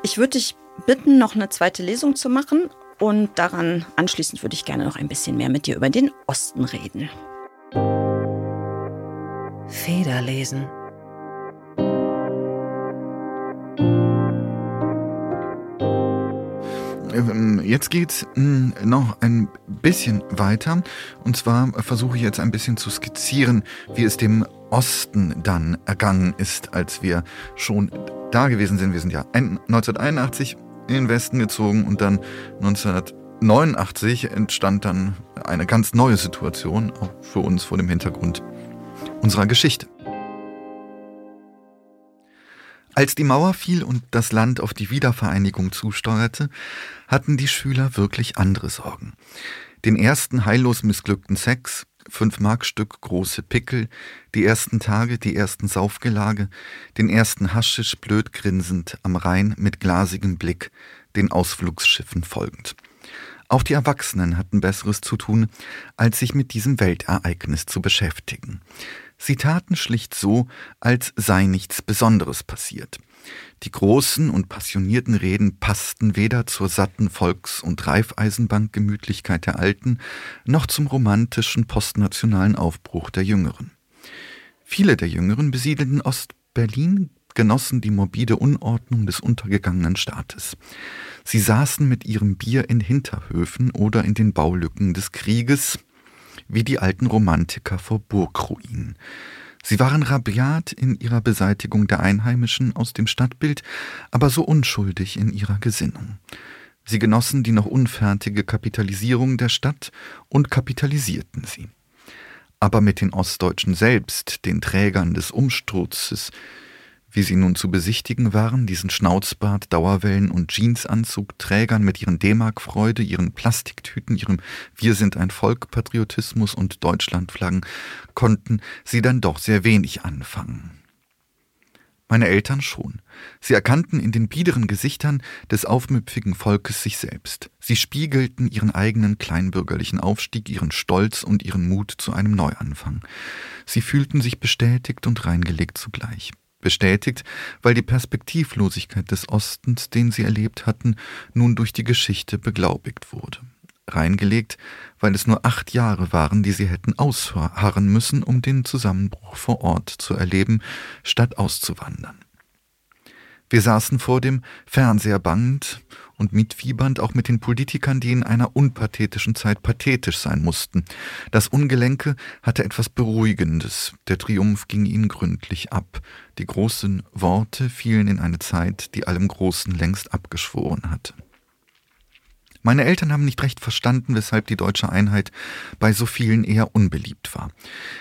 Ich würde dich bitten, noch eine zweite Lesung zu machen. Und daran anschließend würde ich gerne noch ein bisschen mehr mit dir über den Osten reden. Federlesen. Ähm, Jetzt geht's mh, noch ein bisschen weiter. Und zwar versuche ich jetzt ein bisschen zu skizzieren, wie es dem Osten dann ergangen ist, als wir schon da gewesen sind. Wir sind ja ein- 1981 in den Westen gezogen und dann 1989 entstand dann eine ganz neue Situation, auch für uns vor dem Hintergrund unserer Geschichte. Als die Mauer fiel und das Land auf die Wiedervereinigung zusteuerte, hatten die Schüler wirklich andere Sorgen. Den ersten heillos missglückten Sex, fünf Markstück große Pickel, die ersten Tage, die ersten Saufgelage, den ersten Haschisch blöd grinsend am Rhein mit glasigem Blick, den Ausflugsschiffen folgend. Auch die Erwachsenen hatten Besseres zu tun, als sich mit diesem Weltereignis zu beschäftigen. Sie taten schlicht so, als sei nichts Besonderes passiert. Die großen und passionierten Reden passten weder zur satten Volks- und Reifeisenbankgemütlichkeit der Alten, noch zum romantischen postnationalen Aufbruch der Jüngeren. Viele der Jüngeren besiedelten Ost-Berlin, genossen die morbide Unordnung des untergegangenen Staates. Sie saßen mit ihrem Bier in Hinterhöfen oder in den Baulücken des Krieges, wie die alten Romantiker vor Burgruinen. Sie waren rabiat in ihrer Beseitigung der Einheimischen aus dem Stadtbild, aber so unschuldig in ihrer Gesinnung. Sie genossen die noch unfertige Kapitalisierung der Stadt und kapitalisierten sie. Aber mit den Ostdeutschen selbst, den Trägern des Umsturzes, wie sie nun zu besichtigen waren, diesen Schnauzbart, Dauerwellen und Jeansanzugträgern mit ihren D-Mark-Freude, ihren Plastiktüten, ihrem Wir sind ein Volk-Patriotismus und Deutschlandflaggen, konnten sie dann doch sehr wenig anfangen. Meine Eltern schon. Sie erkannten in den biederen Gesichtern des aufmüpfigen Volkes sich selbst. Sie spiegelten ihren eigenen kleinbürgerlichen Aufstieg, ihren Stolz und ihren Mut zu einem Neuanfang. Sie fühlten sich bestätigt und reingelegt zugleich. Bestätigt, weil die Perspektivlosigkeit des Ostens, den sie erlebt hatten, nun durch die Geschichte beglaubigt wurde. Reingelegt, weil es nur acht Jahre waren, die sie hätten ausharren müssen, um den Zusammenbruch vor Ort zu erleben, statt auszuwandern. Wir saßen vor dem Fernseher bangend und mitfiebernd auch mit den Politikern, die in einer unpathetischen Zeit pathetisch sein mussten. Das Ungelenke hatte etwas Beruhigendes. Der Triumph ging ihnen gründlich ab. Die großen Worte fielen in eine Zeit, die allem Großen längst abgeschworen hatte. Meine Eltern haben nicht recht verstanden, weshalb die deutsche Einheit bei so vielen eher unbeliebt war.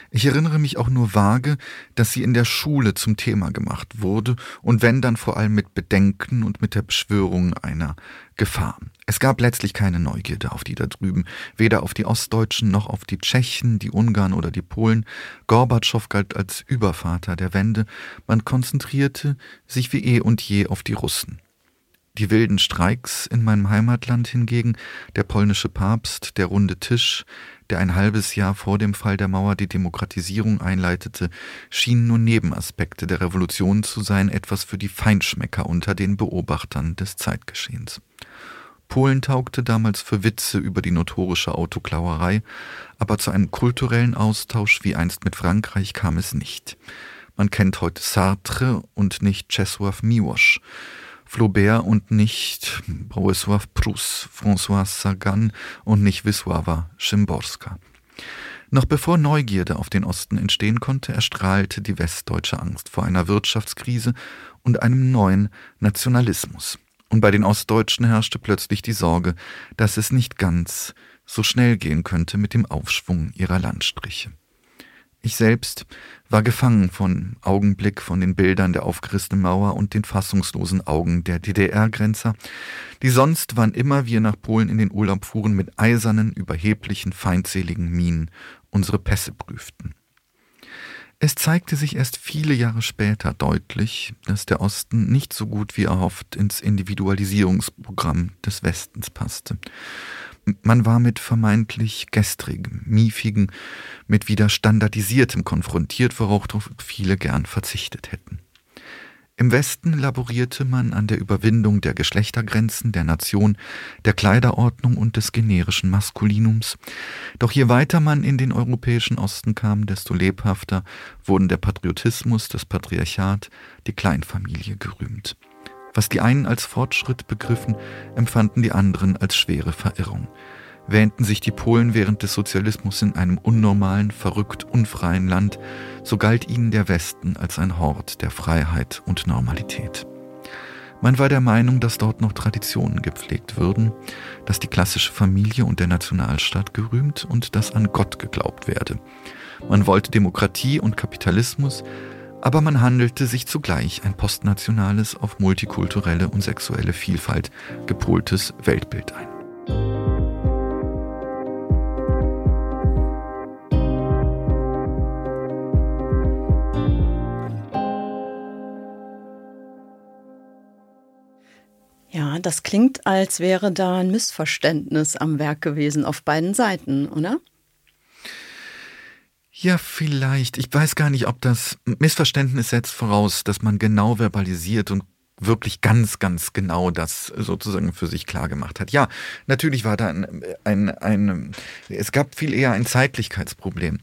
Ich erinnere mich auch nur vage, dass sie in der Schule zum Thema gemacht wurde und wenn dann vor allem mit Bedenken und mit der Beschwörung einer Gefahr. Es gab letztlich keine Neugierde auf die da drüben, weder auf die Ostdeutschen noch auf die Tschechen, die Ungarn oder die Polen. Gorbatschow galt als Übervater der Wende. Man konzentrierte sich wie eh und je auf die Russen. Die wilden Streiks in meinem Heimatland hingegen, der polnische Papst, der runde Tisch, der ein halbes Jahr vor dem Fall der Mauer die Demokratisierung einleitete, schienen nur Nebenaspekte der Revolution zu sein, etwas für die Feinschmecker unter den Beobachtern des Zeitgeschehens. Polen taugte damals für Witze über die notorische Autoklauerei, aber zu einem kulturellen Austausch wie einst mit Frankreich kam es nicht. Man kennt heute Sartre und nicht Czesław Miłosz. Flaubert und nicht Bolesław Prus, François Sagan und nicht Wisława Szymborska. Noch bevor Neugierde auf den Osten entstehen konnte, erstrahlte die westdeutsche Angst vor einer Wirtschaftskrise und einem neuen Nationalismus. Und bei den Ostdeutschen herrschte plötzlich die Sorge, dass es nicht ganz so schnell gehen könnte mit dem Aufschwung ihrer Landstriche. Ich selbst war gefangen von Augenblick von den Bildern der aufgerissenen Mauer und den fassungslosen Augen der DDR-Grenzer, die sonst, wann immer wir nach Polen in den Urlaub fuhren, mit eisernen, überheblichen, feindseligen Mienen unsere Pässe prüften. Es zeigte sich erst viele Jahre später deutlich, dass der Osten nicht so gut wie erhofft ins Individualisierungsprogramm des Westens passte man war mit vermeintlich gestrigem, miefigem, mit wieder standardisiertem konfrontiert, worauf viele gern verzichtet hätten. Im Westen laborierte man an der Überwindung der Geschlechtergrenzen der Nation, der Kleiderordnung und des generischen Maskulinums. Doch je weiter man in den europäischen Osten kam, desto lebhafter wurden der Patriotismus, das Patriarchat, die Kleinfamilie gerühmt. Was die einen als Fortschritt begriffen, empfanden die anderen als schwere Verirrung. Wähnten sich die Polen während des Sozialismus in einem unnormalen, verrückt unfreien Land, so galt ihnen der Westen als ein Hort der Freiheit und Normalität. Man war der Meinung, dass dort noch Traditionen gepflegt würden, dass die klassische Familie und der Nationalstaat gerühmt und dass an Gott geglaubt werde. Man wollte Demokratie und Kapitalismus, aber man handelte sich zugleich ein postnationales, auf multikulturelle und sexuelle Vielfalt gepoltes Weltbild ein. Ja, das klingt, als wäre da ein Missverständnis am Werk gewesen auf beiden Seiten, oder? Ja, vielleicht. Ich weiß gar nicht, ob das Missverständnis setzt voraus, dass man genau verbalisiert und wirklich ganz, ganz genau das sozusagen für sich klar gemacht hat. Ja, natürlich war da ein, ein, ein es gab viel eher ein Zeitlichkeitsproblem.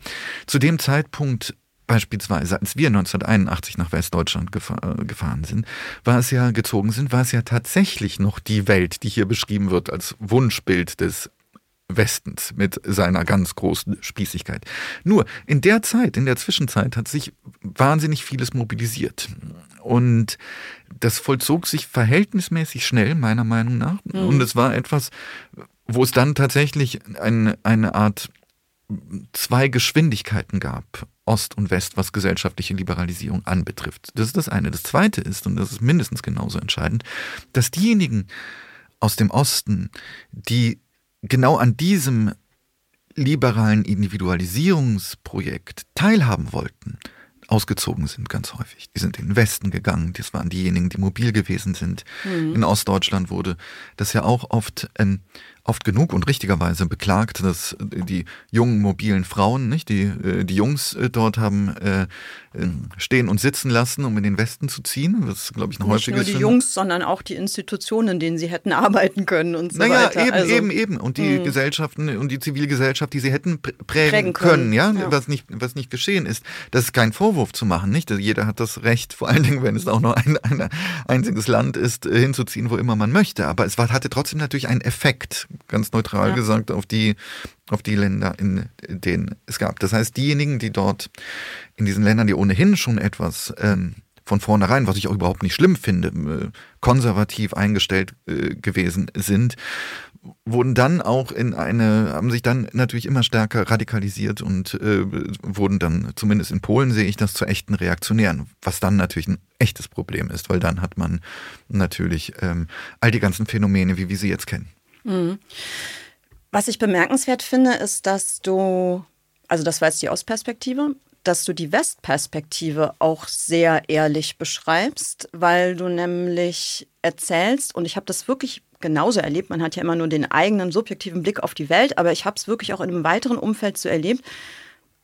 Zu dem Zeitpunkt beispielsweise, als wir 1981 nach Westdeutschland äh, gefahren sind, war es ja gezogen sind, war es ja tatsächlich noch die Welt, die hier beschrieben wird als Wunschbild des Westens mit seiner ganz großen Spießigkeit. Nur in der Zeit, in der Zwischenzeit hat sich wahnsinnig vieles mobilisiert. Und das vollzog sich verhältnismäßig schnell, meiner Meinung nach. Mhm. Und es war etwas, wo es dann tatsächlich ein, eine Art zwei Geschwindigkeiten gab, Ost und West, was gesellschaftliche Liberalisierung anbetrifft. Das ist das eine. Das zweite ist, und das ist mindestens genauso entscheidend, dass diejenigen aus dem Osten, die genau an diesem liberalen Individualisierungsprojekt teilhaben wollten, ausgezogen sind ganz häufig. Die sind in den Westen gegangen, das waren diejenigen, die mobil gewesen sind. Mhm. In Ostdeutschland wurde das ja auch oft ähm, oft genug und richtigerweise beklagt, dass die jungen mobilen Frauen, nicht die äh, die Jungs äh, dort haben äh, stehen und sitzen lassen, um in den Westen zu ziehen. Das ist, glaube ich, ein Nicht häufiges. Nicht nur die Jungs, sondern auch die Institutionen, in denen sie hätten arbeiten können und so naja, weiter. Eben, also, eben, eben. Und die mh. Gesellschaften und die Zivilgesellschaft, die sie hätten prägen, prägen können, können ja? ja, was nicht, was nicht geschehen ist. Das ist kein Vorwurf zu machen, nicht? Jeder hat das Recht, vor allen Dingen, wenn es auch nur ein, ein einziges Land ist, hinzuziehen, wo immer man möchte. Aber es war, hatte trotzdem natürlich einen Effekt, ganz neutral ja. gesagt, auf die auf die Länder, in denen es gab. Das heißt, diejenigen, die dort in diesen Ländern, die ohnehin schon etwas ähm, von vornherein, was ich auch überhaupt nicht schlimm finde, äh, konservativ eingestellt äh, gewesen sind, wurden dann auch in eine, haben sich dann natürlich immer stärker radikalisiert und äh, wurden dann, zumindest in Polen sehe ich das zu echten Reaktionären, was dann natürlich ein echtes Problem ist, weil dann hat man natürlich ähm, all die ganzen Phänomene, wie wir sie jetzt kennen. Mhm. Was ich bemerkenswert finde, ist, dass du, also das war jetzt die Ostperspektive, dass du die Westperspektive auch sehr ehrlich beschreibst, weil du nämlich erzählst, und ich habe das wirklich genauso erlebt, man hat ja immer nur den eigenen subjektiven Blick auf die Welt, aber ich habe es wirklich auch in einem weiteren Umfeld so erlebt,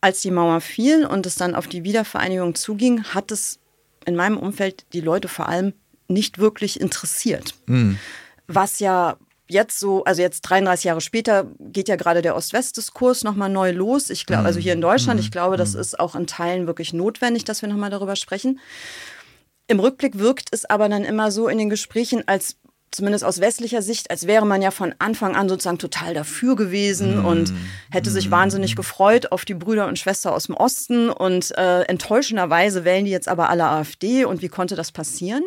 als die Mauer fiel und es dann auf die Wiedervereinigung zuging, hat es in meinem Umfeld die Leute vor allem nicht wirklich interessiert. Mhm. Was ja jetzt so, also jetzt 33 Jahre später geht ja gerade der Ost-West-Diskurs nochmal neu los. Ich glaube, also hier in Deutschland, ich mhm. glaube, das mhm. ist auch in Teilen wirklich notwendig, dass wir nochmal darüber sprechen. Im Rückblick wirkt es aber dann immer so in den Gesprächen, als zumindest aus westlicher Sicht, als wäre man ja von Anfang an sozusagen total dafür gewesen und hätte sich wahnsinnig gefreut auf die Brüder und Schwestern aus dem Osten und äh, enttäuschenderweise wählen die jetzt aber alle AfD und wie konnte das passieren?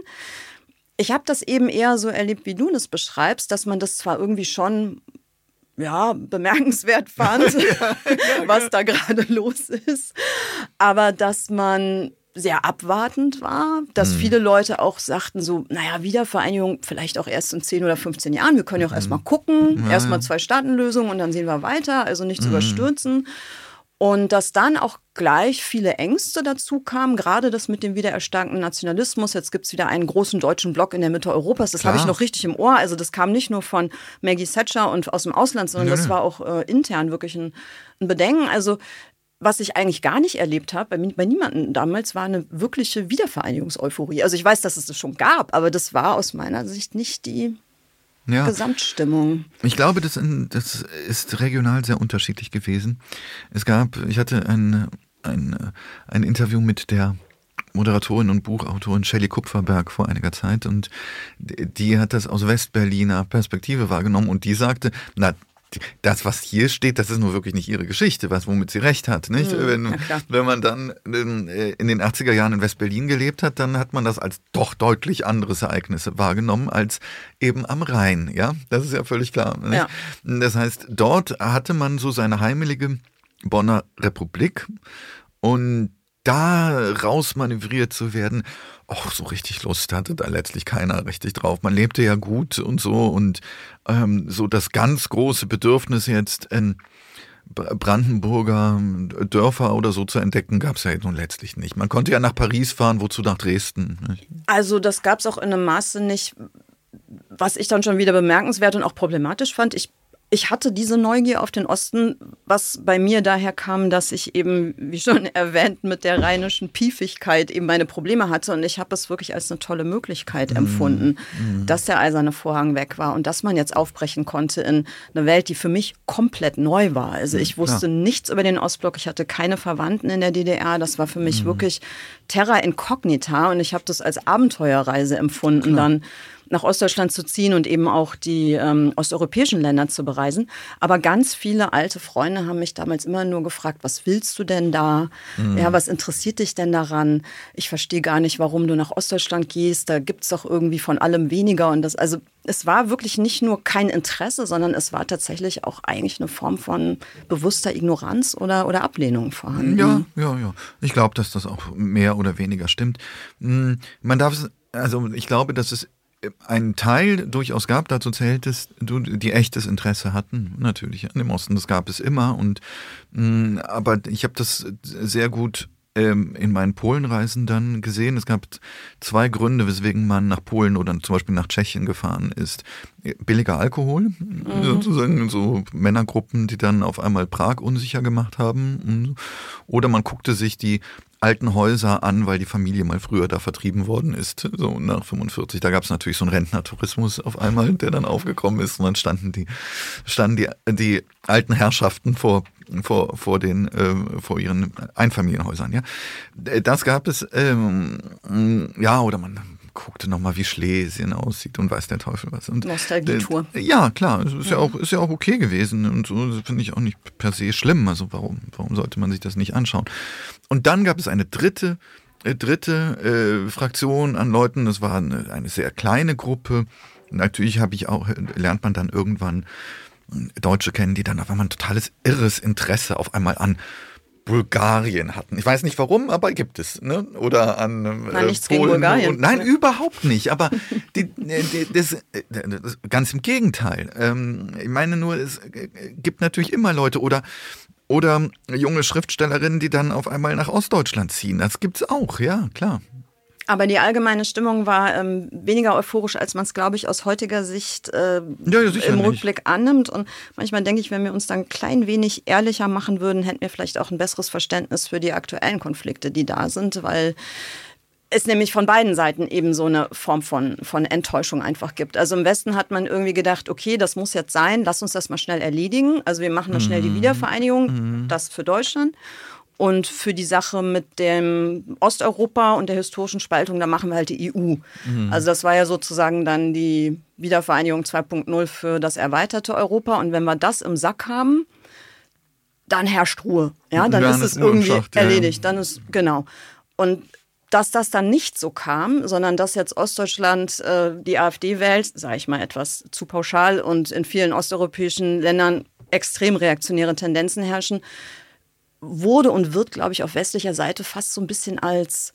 Ich habe das eben eher so erlebt, wie du das beschreibst, dass man das zwar irgendwie schon ja, bemerkenswert fand, ja, was da gerade los ist, aber dass man sehr abwartend war, dass mhm. viele Leute auch sagten so, naja, Wiedervereinigung vielleicht auch erst in 10 oder 15 Jahren, wir können ja auch mhm. erstmal gucken, ja, erstmal zwei Staatenlösungen und dann sehen wir weiter, also nichts mhm. überstürzen. Und dass dann auch gleich viele Ängste dazu kamen, gerade das mit dem wiedererstarkten Nationalismus. Jetzt gibt es wieder einen großen deutschen Block in der Mitte Europas. Das habe ich noch richtig im Ohr. Also das kam nicht nur von Maggie Thatcher und aus dem Ausland, sondern Nö. das war auch äh, intern wirklich ein, ein Bedenken. Also was ich eigentlich gar nicht erlebt habe, bei, bei niemandem damals, war eine wirkliche Wiedervereinigungseuphorie. Also ich weiß, dass es das schon gab, aber das war aus meiner Sicht nicht die ja. Gesamtstimmung. Ich glaube, das, das, ist regional sehr unterschiedlich gewesen. Es gab, ich hatte ein, ein, ein Interview mit der Moderatorin und Buchautorin Shelley Kupferberg vor einiger Zeit und die hat das aus Westberliner Perspektive wahrgenommen und die sagte, na, das, was hier steht, das ist nur wirklich nicht ihre Geschichte, was womit sie recht hat. Nicht? Mhm, wenn, wenn man dann in, äh, in den 80er Jahren in West-Berlin gelebt hat, dann hat man das als doch deutlich anderes Ereignis wahrgenommen als eben am Rhein. Ja, das ist ja völlig klar. Ja. Das heißt, dort hatte man so seine heimelige Bonner Republik und da rausmanövriert zu werden, auch so richtig Lust hatte da letztlich keiner richtig drauf. Man lebte ja gut und so und ähm, so das ganz große Bedürfnis jetzt in Brandenburger Dörfer oder so zu entdecken, gab es ja nun letztlich nicht. Man konnte ja nach Paris fahren, wozu nach Dresden. Also das gab es auch in einem Maße nicht, was ich dann schon wieder bemerkenswert und auch problematisch fand. Ich ich hatte diese Neugier auf den Osten, was bei mir daher kam, dass ich eben, wie schon erwähnt, mit der rheinischen Piefigkeit eben meine Probleme hatte. Und ich habe es wirklich als eine tolle Möglichkeit mhm. empfunden, mm. dass der eiserne Vorhang weg war und dass man jetzt aufbrechen konnte in eine Welt, die für mich komplett neu war. Also ich wusste ja. nichts über den Ostblock, ich hatte keine Verwandten in der DDR. Das war für mich mm. wirklich Terra Incognita und ich habe das als Abenteuerreise empfunden, Klar. dann nach Ostdeutschland zu ziehen und eben auch die ähm, osteuropäischen Länder zu bereisen. Aber ganz viele alte Freunde haben mich damals immer nur gefragt, was willst du denn da? Mhm. Ja, was interessiert dich denn daran? Ich verstehe gar nicht, warum du nach Ostdeutschland gehst. Da gibt es doch irgendwie von allem weniger. Und das, also es war wirklich nicht nur kein Interesse, sondern es war tatsächlich auch eigentlich eine Form von bewusster Ignoranz oder, oder Ablehnung vorhanden. Ja, ja, ja. Ich glaube, dass das auch mehr oder weniger stimmt. Hm, man darf es, also ich glaube, dass es einen Teil durchaus gab, dazu zählt es, die echtes Interesse hatten, natürlich an dem Osten, das gab es immer. Und mh, mm, aber ich habe das sehr gut ähm, in meinen Polenreisen dann gesehen. Es gab zwei Gründe, weswegen man nach Polen oder zum Beispiel nach Tschechien gefahren ist. Billiger Alkohol, mhm. sozusagen so Männergruppen, die dann auf einmal Prag unsicher gemacht haben. Oder man guckte sich die alten Häuser an, weil die Familie mal früher da vertrieben worden ist, so nach 45. Da gab es natürlich so einen Rentnertourismus auf einmal, der dann aufgekommen ist und dann standen die, standen die, die alten Herrschaften vor, vor, vor den, äh, vor ihren Einfamilienhäusern, ja. Das gab es, ähm, ja, oder man guckte nochmal, wie Schlesien aussieht und weiß der Teufel was. Und, Nostalgietour. Äh, ja, klar, es ist ja auch, ist ja auch okay gewesen und so, finde ich auch nicht per se schlimm. Also warum, warum sollte man sich das nicht anschauen? Und dann gab es eine dritte, äh, dritte äh, Fraktion an Leuten, das war eine, eine sehr kleine Gruppe. Natürlich habe ich auch, lernt man dann irgendwann Deutsche kennen, die dann auf einmal ein totales irres Interesse auf einmal an Bulgarien hatten. Ich weiß nicht warum, aber gibt es. Ne? Oder an äh, nein, nichts Polen. Gegen Bulgarien. Und, nein, überhaupt nicht. Aber die, die, das, das, ganz im Gegenteil. Ähm, ich meine nur, es gibt natürlich immer Leute oder oder junge Schriftstellerinnen, die dann auf einmal nach Ostdeutschland ziehen. Das gibt's auch, ja, klar. Aber die allgemeine Stimmung war ähm, weniger euphorisch, als man es, glaube ich, aus heutiger Sicht äh, ja, im Rückblick annimmt. Und manchmal denke ich, wenn wir uns dann ein klein wenig ehrlicher machen würden, hätten wir vielleicht auch ein besseres Verständnis für die aktuellen Konflikte, die da sind, weil es nämlich von beiden Seiten eben so eine Form von, von Enttäuschung einfach gibt. Also im Westen hat man irgendwie gedacht, okay, das muss jetzt sein, lass uns das mal schnell erledigen. Also wir machen mal schnell die mhm. Wiedervereinigung, mhm. das für Deutschland. Und für die Sache mit dem Osteuropa und der historischen Spaltung, da machen wir halt die EU. Mhm. Also das war ja sozusagen dann die Wiedervereinigung 2.0 für das erweiterte Europa. Und wenn wir das im Sack haben, dann herrscht Ruhe. Ja, dann ist es irgendwie erledigt. Dann ist, genau. Und dass das dann nicht so kam, sondern dass jetzt Ostdeutschland äh, die AfD wählt, sage ich mal etwas zu pauschal und in vielen osteuropäischen Ländern extrem reaktionäre Tendenzen herrschen, wurde und wird, glaube ich, auf westlicher Seite fast so ein bisschen als,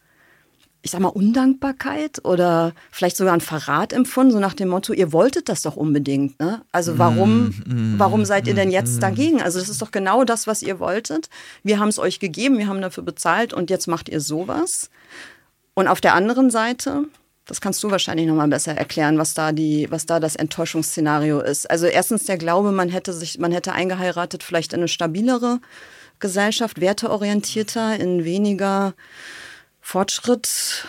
ich sag mal, Undankbarkeit oder vielleicht sogar ein Verrat empfunden, so nach dem Motto, ihr wolltet das doch unbedingt. Ne? Also warum, mm, warum seid ihr denn jetzt mm. dagegen? Also das ist doch genau das, was ihr wolltet. Wir haben es euch gegeben, wir haben dafür bezahlt und jetzt macht ihr sowas. Und auf der anderen Seite, das kannst du wahrscheinlich noch mal besser erklären, was da die, was da das Enttäuschungsszenario ist. Also erstens der Glaube, man hätte sich, man hätte eingeheiratet, vielleicht in eine stabilere Gesellschaft, werteorientierter, in weniger Fortschritt,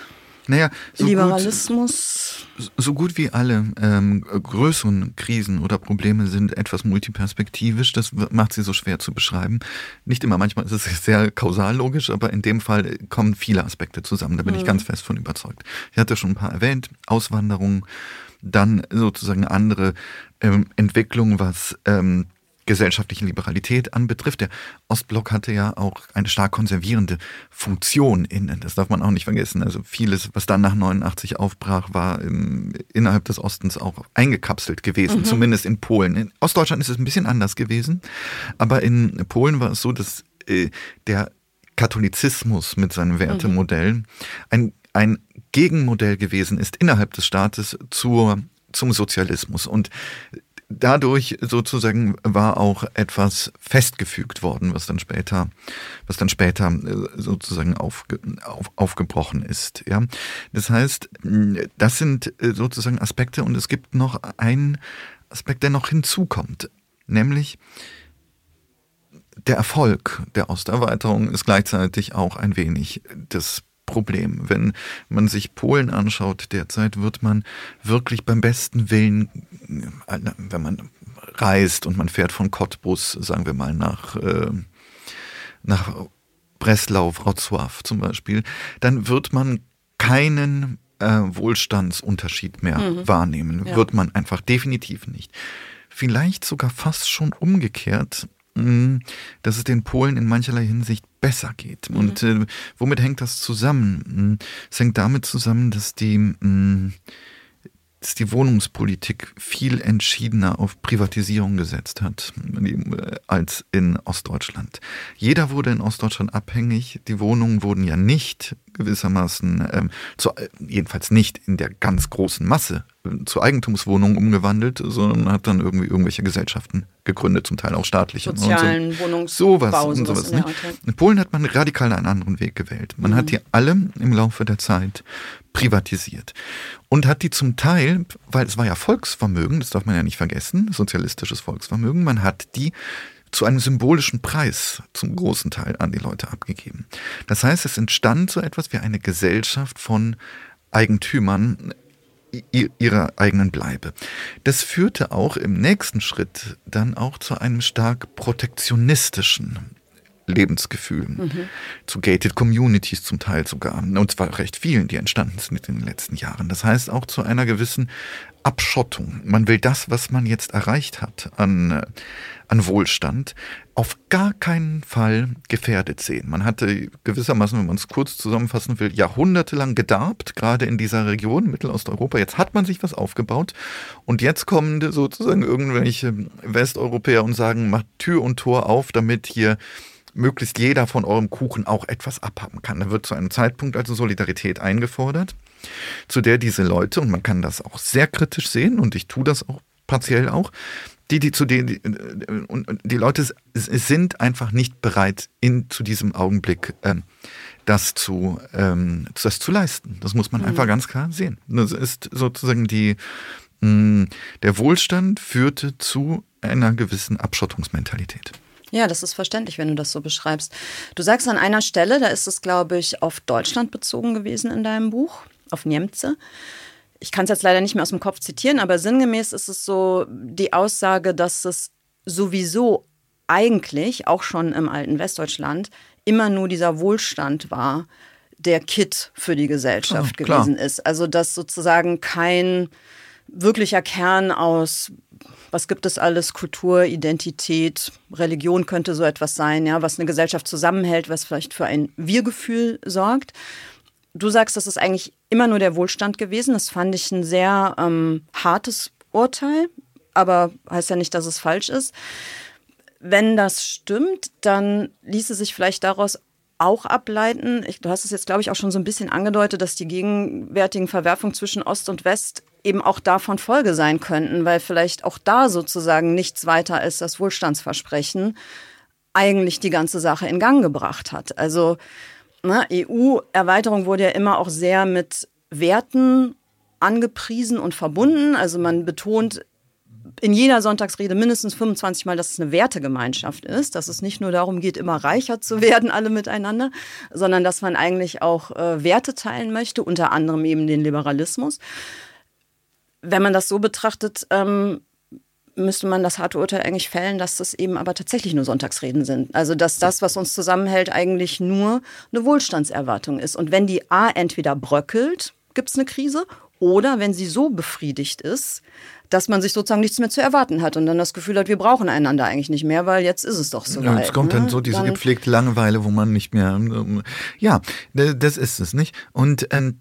naja, so Liberalismus. Gut, so gut wie alle ähm, größeren Krisen oder Probleme sind etwas multiperspektivisch. Das macht sie so schwer zu beschreiben. Nicht immer, manchmal ist es sehr kausallogisch, aber in dem Fall kommen viele Aspekte zusammen. Da bin mhm. ich ganz fest von überzeugt. Ich hatte schon ein paar erwähnt. Auswanderung, dann sozusagen andere ähm, Entwicklungen, was ähm, gesellschaftliche Liberalität anbetrifft. Der Ostblock hatte ja auch eine stark konservierende Funktion innen. Das darf man auch nicht vergessen. Also vieles, was dann nach 89 aufbrach, war im, innerhalb des Ostens auch eingekapselt gewesen, mhm. zumindest in Polen. In Ostdeutschland ist es ein bisschen anders gewesen, aber in Polen war es so, dass äh, der Katholizismus mit seinem Wertemodell mhm. ein, ein Gegenmodell gewesen ist innerhalb des Staates zur zum Sozialismus. Und dadurch sozusagen war auch etwas festgefügt worden, was dann später, was dann später äh, sozusagen aufge, auf, aufgebrochen ist. Ja, das heißt, das sind äh, sozusagen Aspekte und es gibt noch einen Aspekt, der noch hinzukommt, nämlich der Erfolg der Osterweiterung ist gleichzeitig auch ein wenig das Problem. Wenn man sich Polen anschaut derzeit, wird man wirklich beim besten Willen, wenn man reist und man fährt von Cottbus, sagen wir mal, nach, äh, nach Breslau, Wrocław zum Beispiel, dann wird man keinen äh, Wohlstandsunterschied mehr mhm. wahrnehmen. Ja. Wird man einfach definitiv nicht. Vielleicht sogar fast schon umgekehrt Mm, dass es den Polen in mancherlei Hinsicht besser geht. Mhm. Und äh, womit hängt das zusammen? Mm, es hängt damit zusammen, dass die, mh, mm, dass die Wohnungspolitik viel entschiedener auf Privatisierung gesetzt hat äh, als in Ostdeutschland. Jeder wurde in Ostdeutschland abhängig. Die Wohnungen wurden ja nicht gewissermaßen, ähm, zu, jedenfalls nicht in der ganz großen Masse, äh, zu Eigentumswohnungen umgewandelt, sondern hat dann irgendwie irgendwelche Gesellschaften gegründet, zum Teil auch staatliche. Sozialen und so. Wohnungsbau, sowas und sowas. Ne? In Polen hat man radikal einen anderen Weg gewählt. Man mhm. hat die alle im Laufe der Zeit privatisiert und hat die zum Teil, weil es war ja Volksvermögen, das darf man ja nicht vergessen, sozialistisches Volksvermögen, man hat die zu einem symbolischen Preis zum großen Teil an die Leute abgegeben. Das heißt, es entstand so etwas wie eine Gesellschaft von Eigentümern ihrer eigenen Bleibe. Das führte auch im nächsten Schritt dann auch zu einem stark protektionistischen Lebensgefühl, mhm. zu gated Communities zum Teil sogar, und zwar recht vielen, die entstanden sind in den letzten Jahren. Das heißt auch zu einer gewissen Abschottung. Man will das, was man jetzt erreicht hat an, äh, an Wohlstand, auf gar keinen Fall gefährdet sehen. Man hatte gewissermaßen, wenn man es kurz zusammenfassen will, jahrhundertelang gedarbt, gerade in dieser Region, Mittelosteuropa. Jetzt hat man sich was aufgebaut und jetzt kommen sozusagen irgendwelche Westeuropäer und sagen, macht Tür und Tor auf, damit hier möglichst jeder von eurem Kuchen auch etwas abhaben kann. Da wird zu einem Zeitpunkt also Solidarität eingefordert, zu der diese Leute, und man kann das auch sehr kritisch sehen, und ich tue das auch partiell auch, die, die zu denen, die, und die Leute sind einfach nicht bereit, in zu diesem Augenblick ähm, das zu, ähm, das zu leisten. Das muss man mhm. einfach ganz klar sehen. Das ist sozusagen die, mh, mm, der Wohlstand führte zu einer gewissen Abschottungsmentalität. Ja, das ist verständlich, wenn du das so beschreibst. Du sagst an einer Stelle, da ist es, glaube ich, auf Deutschland bezogen gewesen in deinem Buch, auf Niemce. Ich kann es jetzt leider nicht mehr aus dem Kopf zitieren, aber sinngemäß ist es so die Aussage, dass es sowieso eigentlich, auch schon im alten Westdeutschland, immer nur dieser Wohlstand war, der Kit für die Gesellschaft oh, gewesen ist. Also dass sozusagen kein wirklicher Kern aus was gibt es alles, Kultur, Identität, Religion könnte so etwas sein, ja, was eine Gesellschaft zusammenhält, was vielleicht für ein Wir-Gefühl sorgt. Du sagst, das ist eigentlich immer nur der Wohlstand gewesen. Das fand ich ein sehr ähm, hartes Urteil, aber heißt ja nicht, dass es falsch ist. Wenn das stimmt, dann ließe sich vielleicht daraus auch ableiten, ich, du hast es jetzt, glaube ich, auch schon so ein bisschen angedeutet, dass die gegenwärtigen Verwerfungen zwischen Ost und West eben auch davon Folge sein könnten, weil vielleicht auch da sozusagen nichts weiter als das Wohlstandsversprechen eigentlich die ganze Sache in Gang gebracht hat. Also ne, EU-Erweiterung wurde ja immer auch sehr mit Werten angepriesen und verbunden. Also man betont in jeder Sonntagsrede mindestens 25 Mal, dass es eine Wertegemeinschaft ist, dass es nicht nur darum geht, immer reicher zu werden, alle miteinander, sondern dass man eigentlich auch äh, Werte teilen möchte, unter anderem eben den Liberalismus wenn man das so betrachtet, ähm, müsste man das harte Urteil eigentlich fällen, dass das eben aber tatsächlich nur Sonntagsreden sind. Also dass das, was uns zusammenhält, eigentlich nur eine Wohlstandserwartung ist. Und wenn die A entweder bröckelt, gibt es eine Krise, oder wenn sie so befriedigt ist, dass man sich sozusagen nichts mehr zu erwarten hat und dann das Gefühl hat, wir brauchen einander eigentlich nicht mehr, weil jetzt ist es doch so. Ja, jetzt kommt ne? dann so diese dann gepflegte Langeweile, wo man nicht mehr. Ähm, ja, das ist es nicht. Und ähm,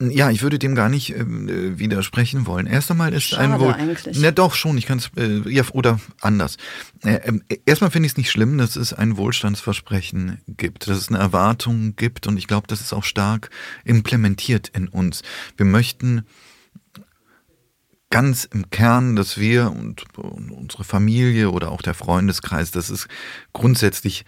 ja, ich würde dem gar nicht äh, widersprechen wollen. Erst einmal ist Schade ein wohl. Eigentlich. Na doch schon, ich kann es äh, ja oder anders. Äh, ähm, erstmal finde ich es nicht schlimm, dass es ein Wohlstandsversprechen gibt, dass es eine Erwartung gibt und ich glaube, das ist auch stark implementiert in uns. Wir möchten ganz im Kern, dass wir und unsere Familie oder auch der Freundeskreis, dass es grundsätzlich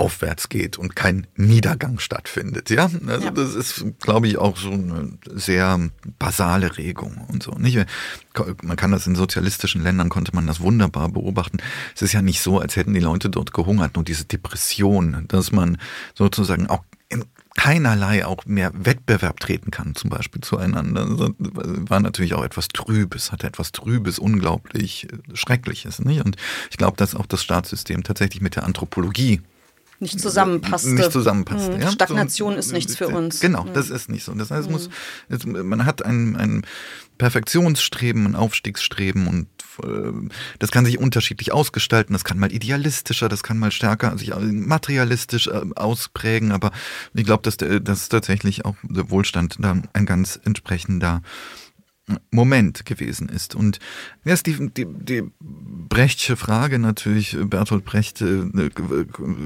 aufwärts geht und kein Niedergang stattfindet. Ja, also ja. das ist, glaube ich, auch so eine sehr basale Regung und so. Nicht? Man kann das in sozialistischen Ländern konnte man das wunderbar beobachten. Es ist ja nicht so, als hätten die Leute dort gehungert, nur diese Depression, dass man sozusagen auch in keinerlei auch mehr Wettbewerb treten kann, zum Beispiel zueinander. Das war natürlich auch etwas Trübes, hatte etwas Trübes, unglaublich Schreckliches. Nicht? Und ich glaube, dass auch das Staatssystem tatsächlich mit der Anthropologie nicht zusammenpasste. Nicht zusammenpasste. Mhm. Ja? Stagnation so, ist nichts für uns. Genau, mhm. das ist nicht so. Das heißt, mhm. muss, man hat ein, ein Perfektionsstreben, ein Aufstiegsstreben und äh, das kann sich unterschiedlich ausgestalten. Das kann mal idealistischer, das kann mal stärker sich materialistisch äh, ausprägen. Aber ich glaube, dass, dass tatsächlich auch der Wohlstand da ein ganz entsprechender Moment gewesen ist. Und jetzt die, die, die Brechtsche Frage natürlich, Bertolt Brecht, äh,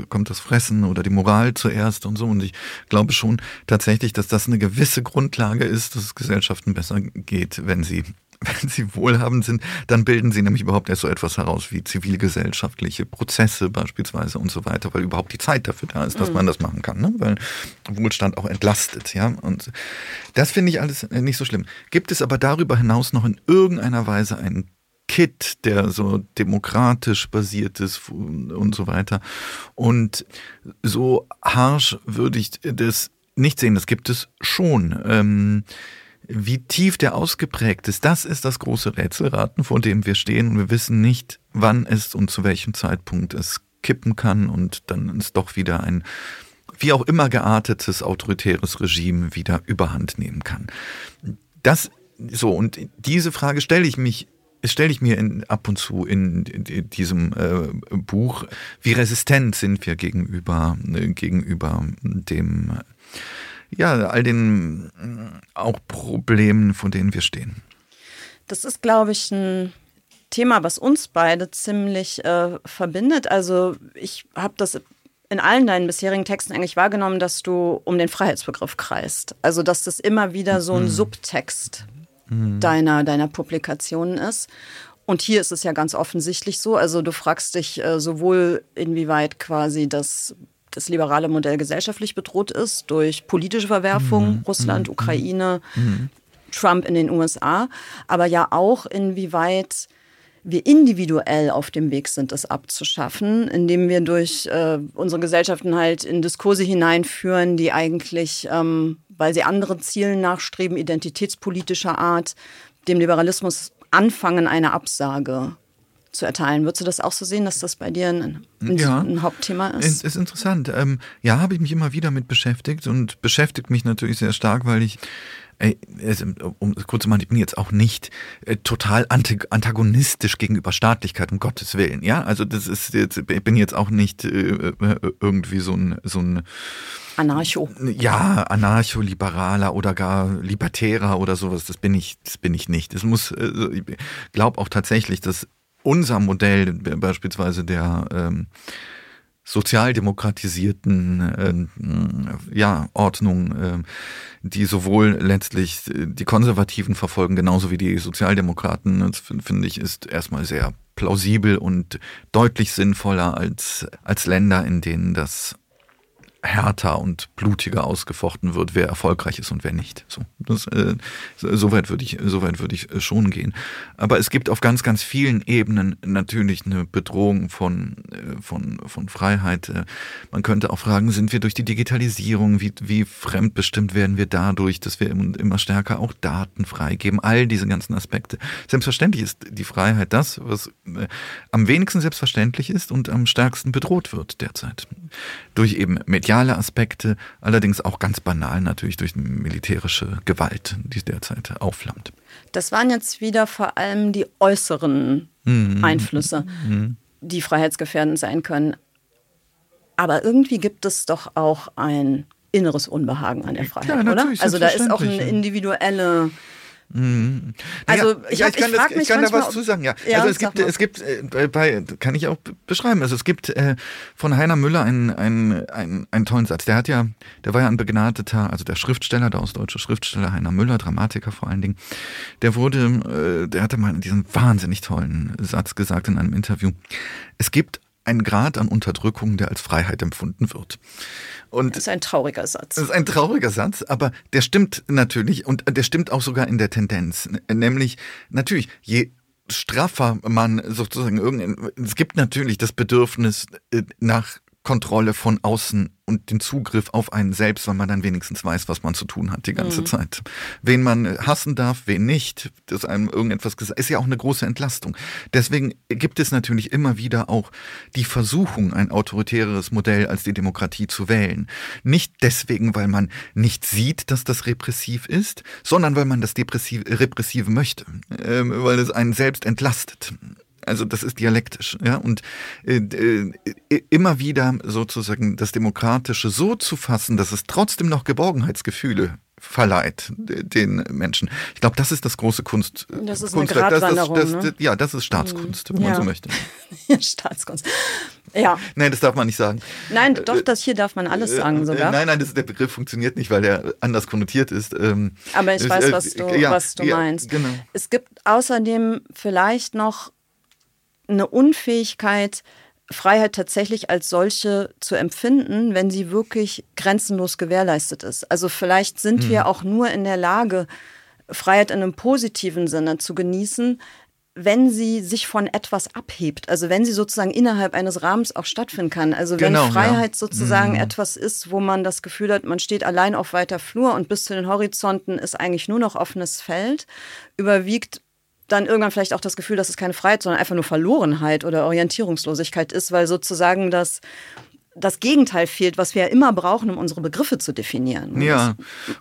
kommt das Fressen oder die Moral zuerst und so. Und ich glaube schon tatsächlich, dass das eine gewisse Grundlage ist, dass es Gesellschaften besser geht, wenn sie wenn sie wohlhabend sind, dann bilden sie nämlich überhaupt erst so etwas heraus wie zivilgesellschaftliche Prozesse beispielsweise und so weiter, weil überhaupt die Zeit dafür da ist, dass mhm. man das machen kann, ne? weil Wohlstand auch entlastet, ja. Und das finde ich alles nicht so schlimm. Gibt es aber darüber hinaus noch in irgendeiner Weise einen Kit, der so demokratisch basiert ist und so weiter. Und so harsch würde ich das nicht sehen. Das gibt es schon. Ähm, wie tief der ausgeprägt ist, das ist das große Rätselraten, vor dem wir stehen. Und wir wissen nicht, wann es und zu welchem Zeitpunkt es kippen kann und dann ist doch wieder ein wie auch immer geartetes autoritäres Regime wieder überhand nehmen kann. Das so und diese Frage stelle ich mich stelle ich mir in, ab und zu in, in diesem äh, Buch, wie resistent sind wir gegenüber äh, gegenüber dem ja, all den auch Problemen, vor denen wir stehen. Das ist, glaube ich, ein Thema, was uns beide ziemlich äh, verbindet. Also ich habe das in allen deinen bisherigen Texten eigentlich wahrgenommen, dass du um den Freiheitsbegriff kreist. Also dass das immer wieder so ein mhm. Subtext mhm. deiner, deiner Publikationen ist. Und hier ist es ja ganz offensichtlich so. Also du fragst dich äh, sowohl, inwieweit quasi das das liberale Modell gesellschaftlich bedroht ist durch politische Verwerfungen, mhm. Russland, mhm. Ukraine, mhm. Trump in den USA, aber ja auch inwieweit wir individuell auf dem Weg sind, das abzuschaffen, indem wir durch äh, unsere Gesellschaften halt in Diskurse hineinführen, die eigentlich, ähm, weil sie anderen Zielen nachstreben, identitätspolitischer Art, dem Liberalismus anfangen, eine Absage zu erteilen. Würdest du das auch so sehen, dass das bei dir ein, ein, ja, ein Hauptthema ist? Ist, ist interessant. Ähm, ja, habe ich mich immer wieder mit beschäftigt und beschäftigt mich natürlich sehr stark, weil ich um kurz zu machen, ich bin jetzt auch nicht äh, total antagonistisch gegenüber Staatlichkeit, um Gottes Willen. Ja, also das ist jetzt, ich bin jetzt auch nicht äh, irgendwie so ein, so ein Anarcho. Ja, Anarcho-Liberaler oder gar Libertärer oder sowas. Das bin ich, das bin ich nicht. Es muss, ich glaube auch tatsächlich, dass unser Modell beispielsweise der ähm, sozialdemokratisierten äh, ja, Ordnung, äh, die sowohl letztlich die Konservativen verfolgen, genauso wie die Sozialdemokraten, finde ich, ist erstmal sehr plausibel und deutlich sinnvoller als, als Länder, in denen das härter und blutiger ausgefochten wird, wer erfolgreich ist und wer nicht. So, das, äh, so weit würde ich, so weit ich äh, schon gehen. Aber es gibt auf ganz, ganz vielen Ebenen natürlich eine Bedrohung von, äh, von, von Freiheit. Äh, man könnte auch fragen, sind wir durch die Digitalisierung, wie, wie fremdbestimmt werden wir dadurch, dass wir immer stärker auch Daten freigeben, all diese ganzen Aspekte. Selbstverständlich ist die Freiheit das, was am wenigsten selbstverständlich ist und am stärksten bedroht wird derzeit. Durch eben mediale mediale Aspekte, allerdings auch ganz banal natürlich durch militärische Gewalt, die derzeit aufflammt. Das waren jetzt wieder vor allem die äußeren mhm. Einflüsse, mhm. die freiheitsgefährdend sein können. Aber irgendwie gibt es doch auch ein inneres Unbehagen an der Freiheit, ja, oder? Also da ist auch eine individuelle Mhm. Also ja, ich, ja, ich, kann, ich, das, ich kann da was zu sagen, ja. ja also es gibt, es gibt, äh, bei, kann ich auch beschreiben, also es gibt äh, von Heiner Müller einen, einen, einen, einen tollen Satz. Der hat ja, der war ja ein begnadeter, also der Schriftsteller, der ostdeutsche Schriftsteller Heiner Müller, Dramatiker vor allen Dingen, der wurde, äh, der hatte mal diesen wahnsinnig tollen Satz gesagt in einem Interview. Es gibt einen Grad an Unterdrückung, der als Freiheit empfunden wird. Und das ist ein trauriger Satz. Das ist ein trauriger Satz, aber der stimmt natürlich und der stimmt auch sogar in der Tendenz. Nämlich, natürlich, je straffer man sozusagen irgendein, es gibt natürlich das Bedürfnis äh, nach Kontrolle von außen und den Zugriff auf einen selbst, weil man dann wenigstens weiß, was man zu tun hat die ganze mhm. Zeit. Wen man hassen darf, wen nicht, dass einem irgendetwas gesagt ist ja auch eine große Entlastung. Deswegen gibt es natürlich immer wieder auch die Versuchung, ein autoritäres Modell als die Demokratie zu wählen. Nicht deswegen, weil man nicht sieht, dass das repressiv ist, sondern weil man das Depressive, Repressive möchte, äh, weil es einen selbst entlastet. Also das ist dialektisch, ja. Und äh, äh, immer wieder sozusagen das Demokratische so zu fassen, dass es trotzdem noch Geborgenheitsgefühle verleiht den Menschen. Ich glaube, das ist das große Kunst. Das ist eine Gratwanderung, das, das, ne? Ja, das ist Staatskunst, wenn ja. man so möchte. Staatskunst. Ja. Nein, das darf man nicht sagen. Nein, doch, das hier darf man alles sagen sogar. Nein, nein, das, der Begriff funktioniert nicht, weil der anders konnotiert ist. Ähm, Aber ich weiß, was du, ja, was du ja, meinst. Genau. Es gibt außerdem vielleicht noch eine Unfähigkeit, Freiheit tatsächlich als solche zu empfinden, wenn sie wirklich grenzenlos gewährleistet ist. Also vielleicht sind Mhm. wir auch nur in der Lage, Freiheit in einem positiven Sinne zu genießen, wenn sie sich von etwas abhebt. Also wenn sie sozusagen innerhalb eines Rahmens auch stattfinden kann. Also wenn Genau, ja. Freiheit sozusagen Mhm. etwas ist, wo man das Gefühl hat, man steht allein auf weiter Flur und bis zu den Horizonten ist eigentlich nur noch offenes Feld, überwiegt dann irgendwann vielleicht auch das Gefühl, dass es keine Freiheit, sondern einfach nur Verlorenheit oder Orientierungslosigkeit ist, weil sozusagen das, das Gegenteil fehlt, was wir ja immer brauchen, um unsere Begriffe zu definieren. Ja,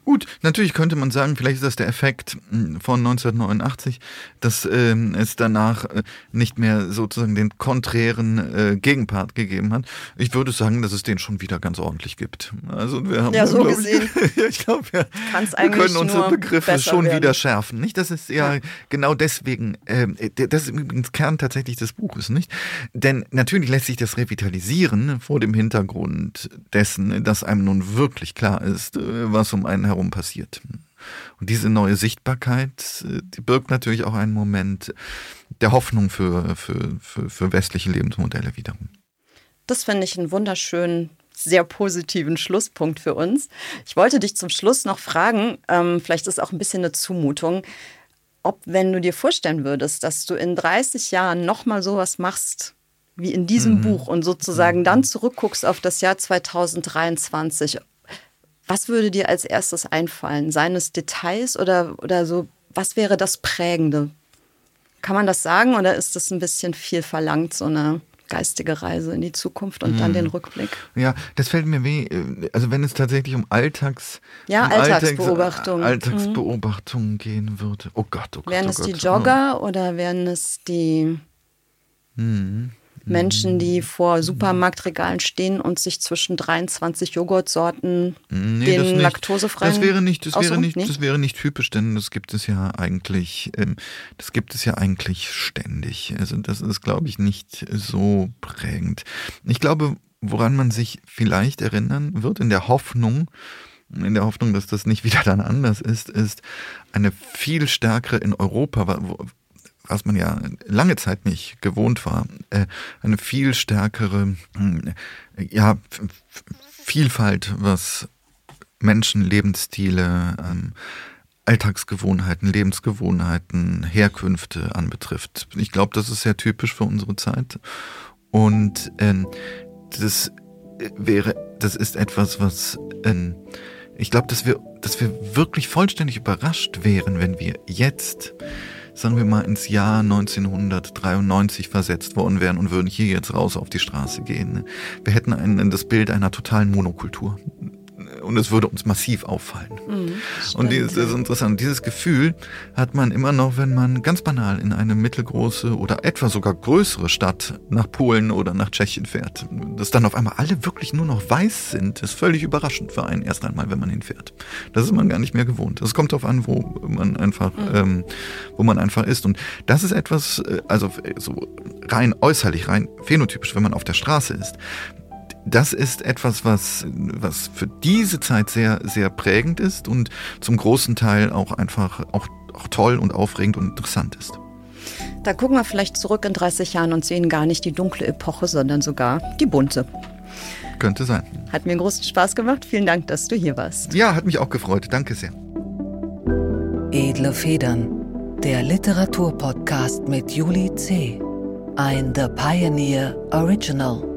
gut, natürlich könnte man sagen, vielleicht ist das der Effekt mh, von 1989, dass ähm, es danach äh, nicht mehr sozusagen den konträren äh, Gegenpart gegeben hat. Ich würde sagen, dass es den schon wieder ganz ordentlich gibt. Also wir haben Ja, so ich, gesehen. ja, ich glaube, wir, Kann's wir können unsere Begriffe schon werden. wieder schärfen. Nicht, das ist ja, genau deswegen, ähm, der- das ist übrigens Kern tatsächlich des Buches, nicht? Denn natürlich lässt sich das revitalisieren vor dem Hintergrund dessen, dass einem nun wirklich klar ist, äh, was um einen herum passiert. Und diese neue Sichtbarkeit, äh, die birgt natürlich auch einen Moment der Hoffnung für, für, für, für westliche Lebensmodelle wiederum. Das finde ich einen wunderschönen, sehr positiven Schlusspunkt für uns. Ich wollte dich zum Schluss noch fragen, ähm, vielleicht ist auch ein bisschen eine Zumutung, ob, wenn du dir vorstellen würdest, dass du in 30 Jahren nochmal sowas machst wie in diesem Buch und sozusagen dann zurückguckst auf das Jahr 2023, was würde dir als erstes einfallen? Seien es Details oder, oder so, was wäre das Prägende? Kann man das sagen oder ist das ein bisschen viel verlangt, so eine geistige Reise in die Zukunft und dann den Rückblick? Ja, das fällt mir weh. äh, Also wenn es tatsächlich um Alltags Ja, um Alltagsbeobachtungen. Alltags, Alltagsbeobachtungen gehen würde. Oh Gott, oh Gott. Wären oh es die Gott. Jogger oder wären es die Mhm. Menschen, die vor Supermarktregalen stehen und sich zwischen 23 Joghurtsorten Nee, den das nicht. laktosefreien Das wäre nicht, das wäre nicht, das wäre nicht typisch, denn das gibt es ja eigentlich, ähm, das gibt es ja eigentlich ständig. Also das ist, glaube ich, nicht so prägend. Ich glaube, woran man sich vielleicht erinnern wird, in der Hoffnung, in der Hoffnung, dass das nicht wieder dann anders ist, ist eine viel stärkere in Europa, was man ja lange Zeit nicht gewohnt war, äh, eine viel stärkere mh, ja, F- F- Vielfalt, was Menschen, Lebensstile, ähm, Alltagsgewohnheiten, Lebensgewohnheiten, Herkünfte anbetrifft. Ich glaube, das ist sehr typisch für unsere Zeit. Und ähm, das äh, wäre, das ist etwas, was ähm, ich glaube, dass wir, dass wir wirklich vollständig überrascht wären, wenn wir jetzt, sagen wir mal, ins Jahr 1993 versetzt worden wären und würden hier jetzt raus auf die Straße gehen. Wir hätten ein, das Bild einer totalen Monokultur. Und es würde uns massiv auffallen. Und dieses, das ist interessant. Dieses Gefühl hat man immer noch, wenn man ganz banal in eine mittelgroße oder etwa sogar größere Stadt nach Polen oder nach Tschechien fährt. Dass dann auf einmal alle wirklich nur noch weiß sind, ist völlig überraschend für einen erst einmal, wenn man hinfährt. Das ist man gar nicht mehr gewohnt. Es kommt darauf an, wo man einfach, ähm, wo man einfach ist. Und das ist etwas, äh, also so rein äußerlich, rein phänotypisch, wenn man auf der Straße ist das ist etwas, was, was für diese Zeit sehr, sehr prägend ist und zum großen Teil auch einfach auch, auch toll und aufregend und interessant ist. Da gucken wir vielleicht zurück in 30 Jahren und sehen gar nicht die dunkle Epoche, sondern sogar die bunte. Könnte sein. Hat mir großen Spaß gemacht. Vielen Dank, dass du hier warst. Ja, hat mich auch gefreut. Danke sehr. Edle Federn, der Literaturpodcast mit Juli C. Ein The Pioneer Original.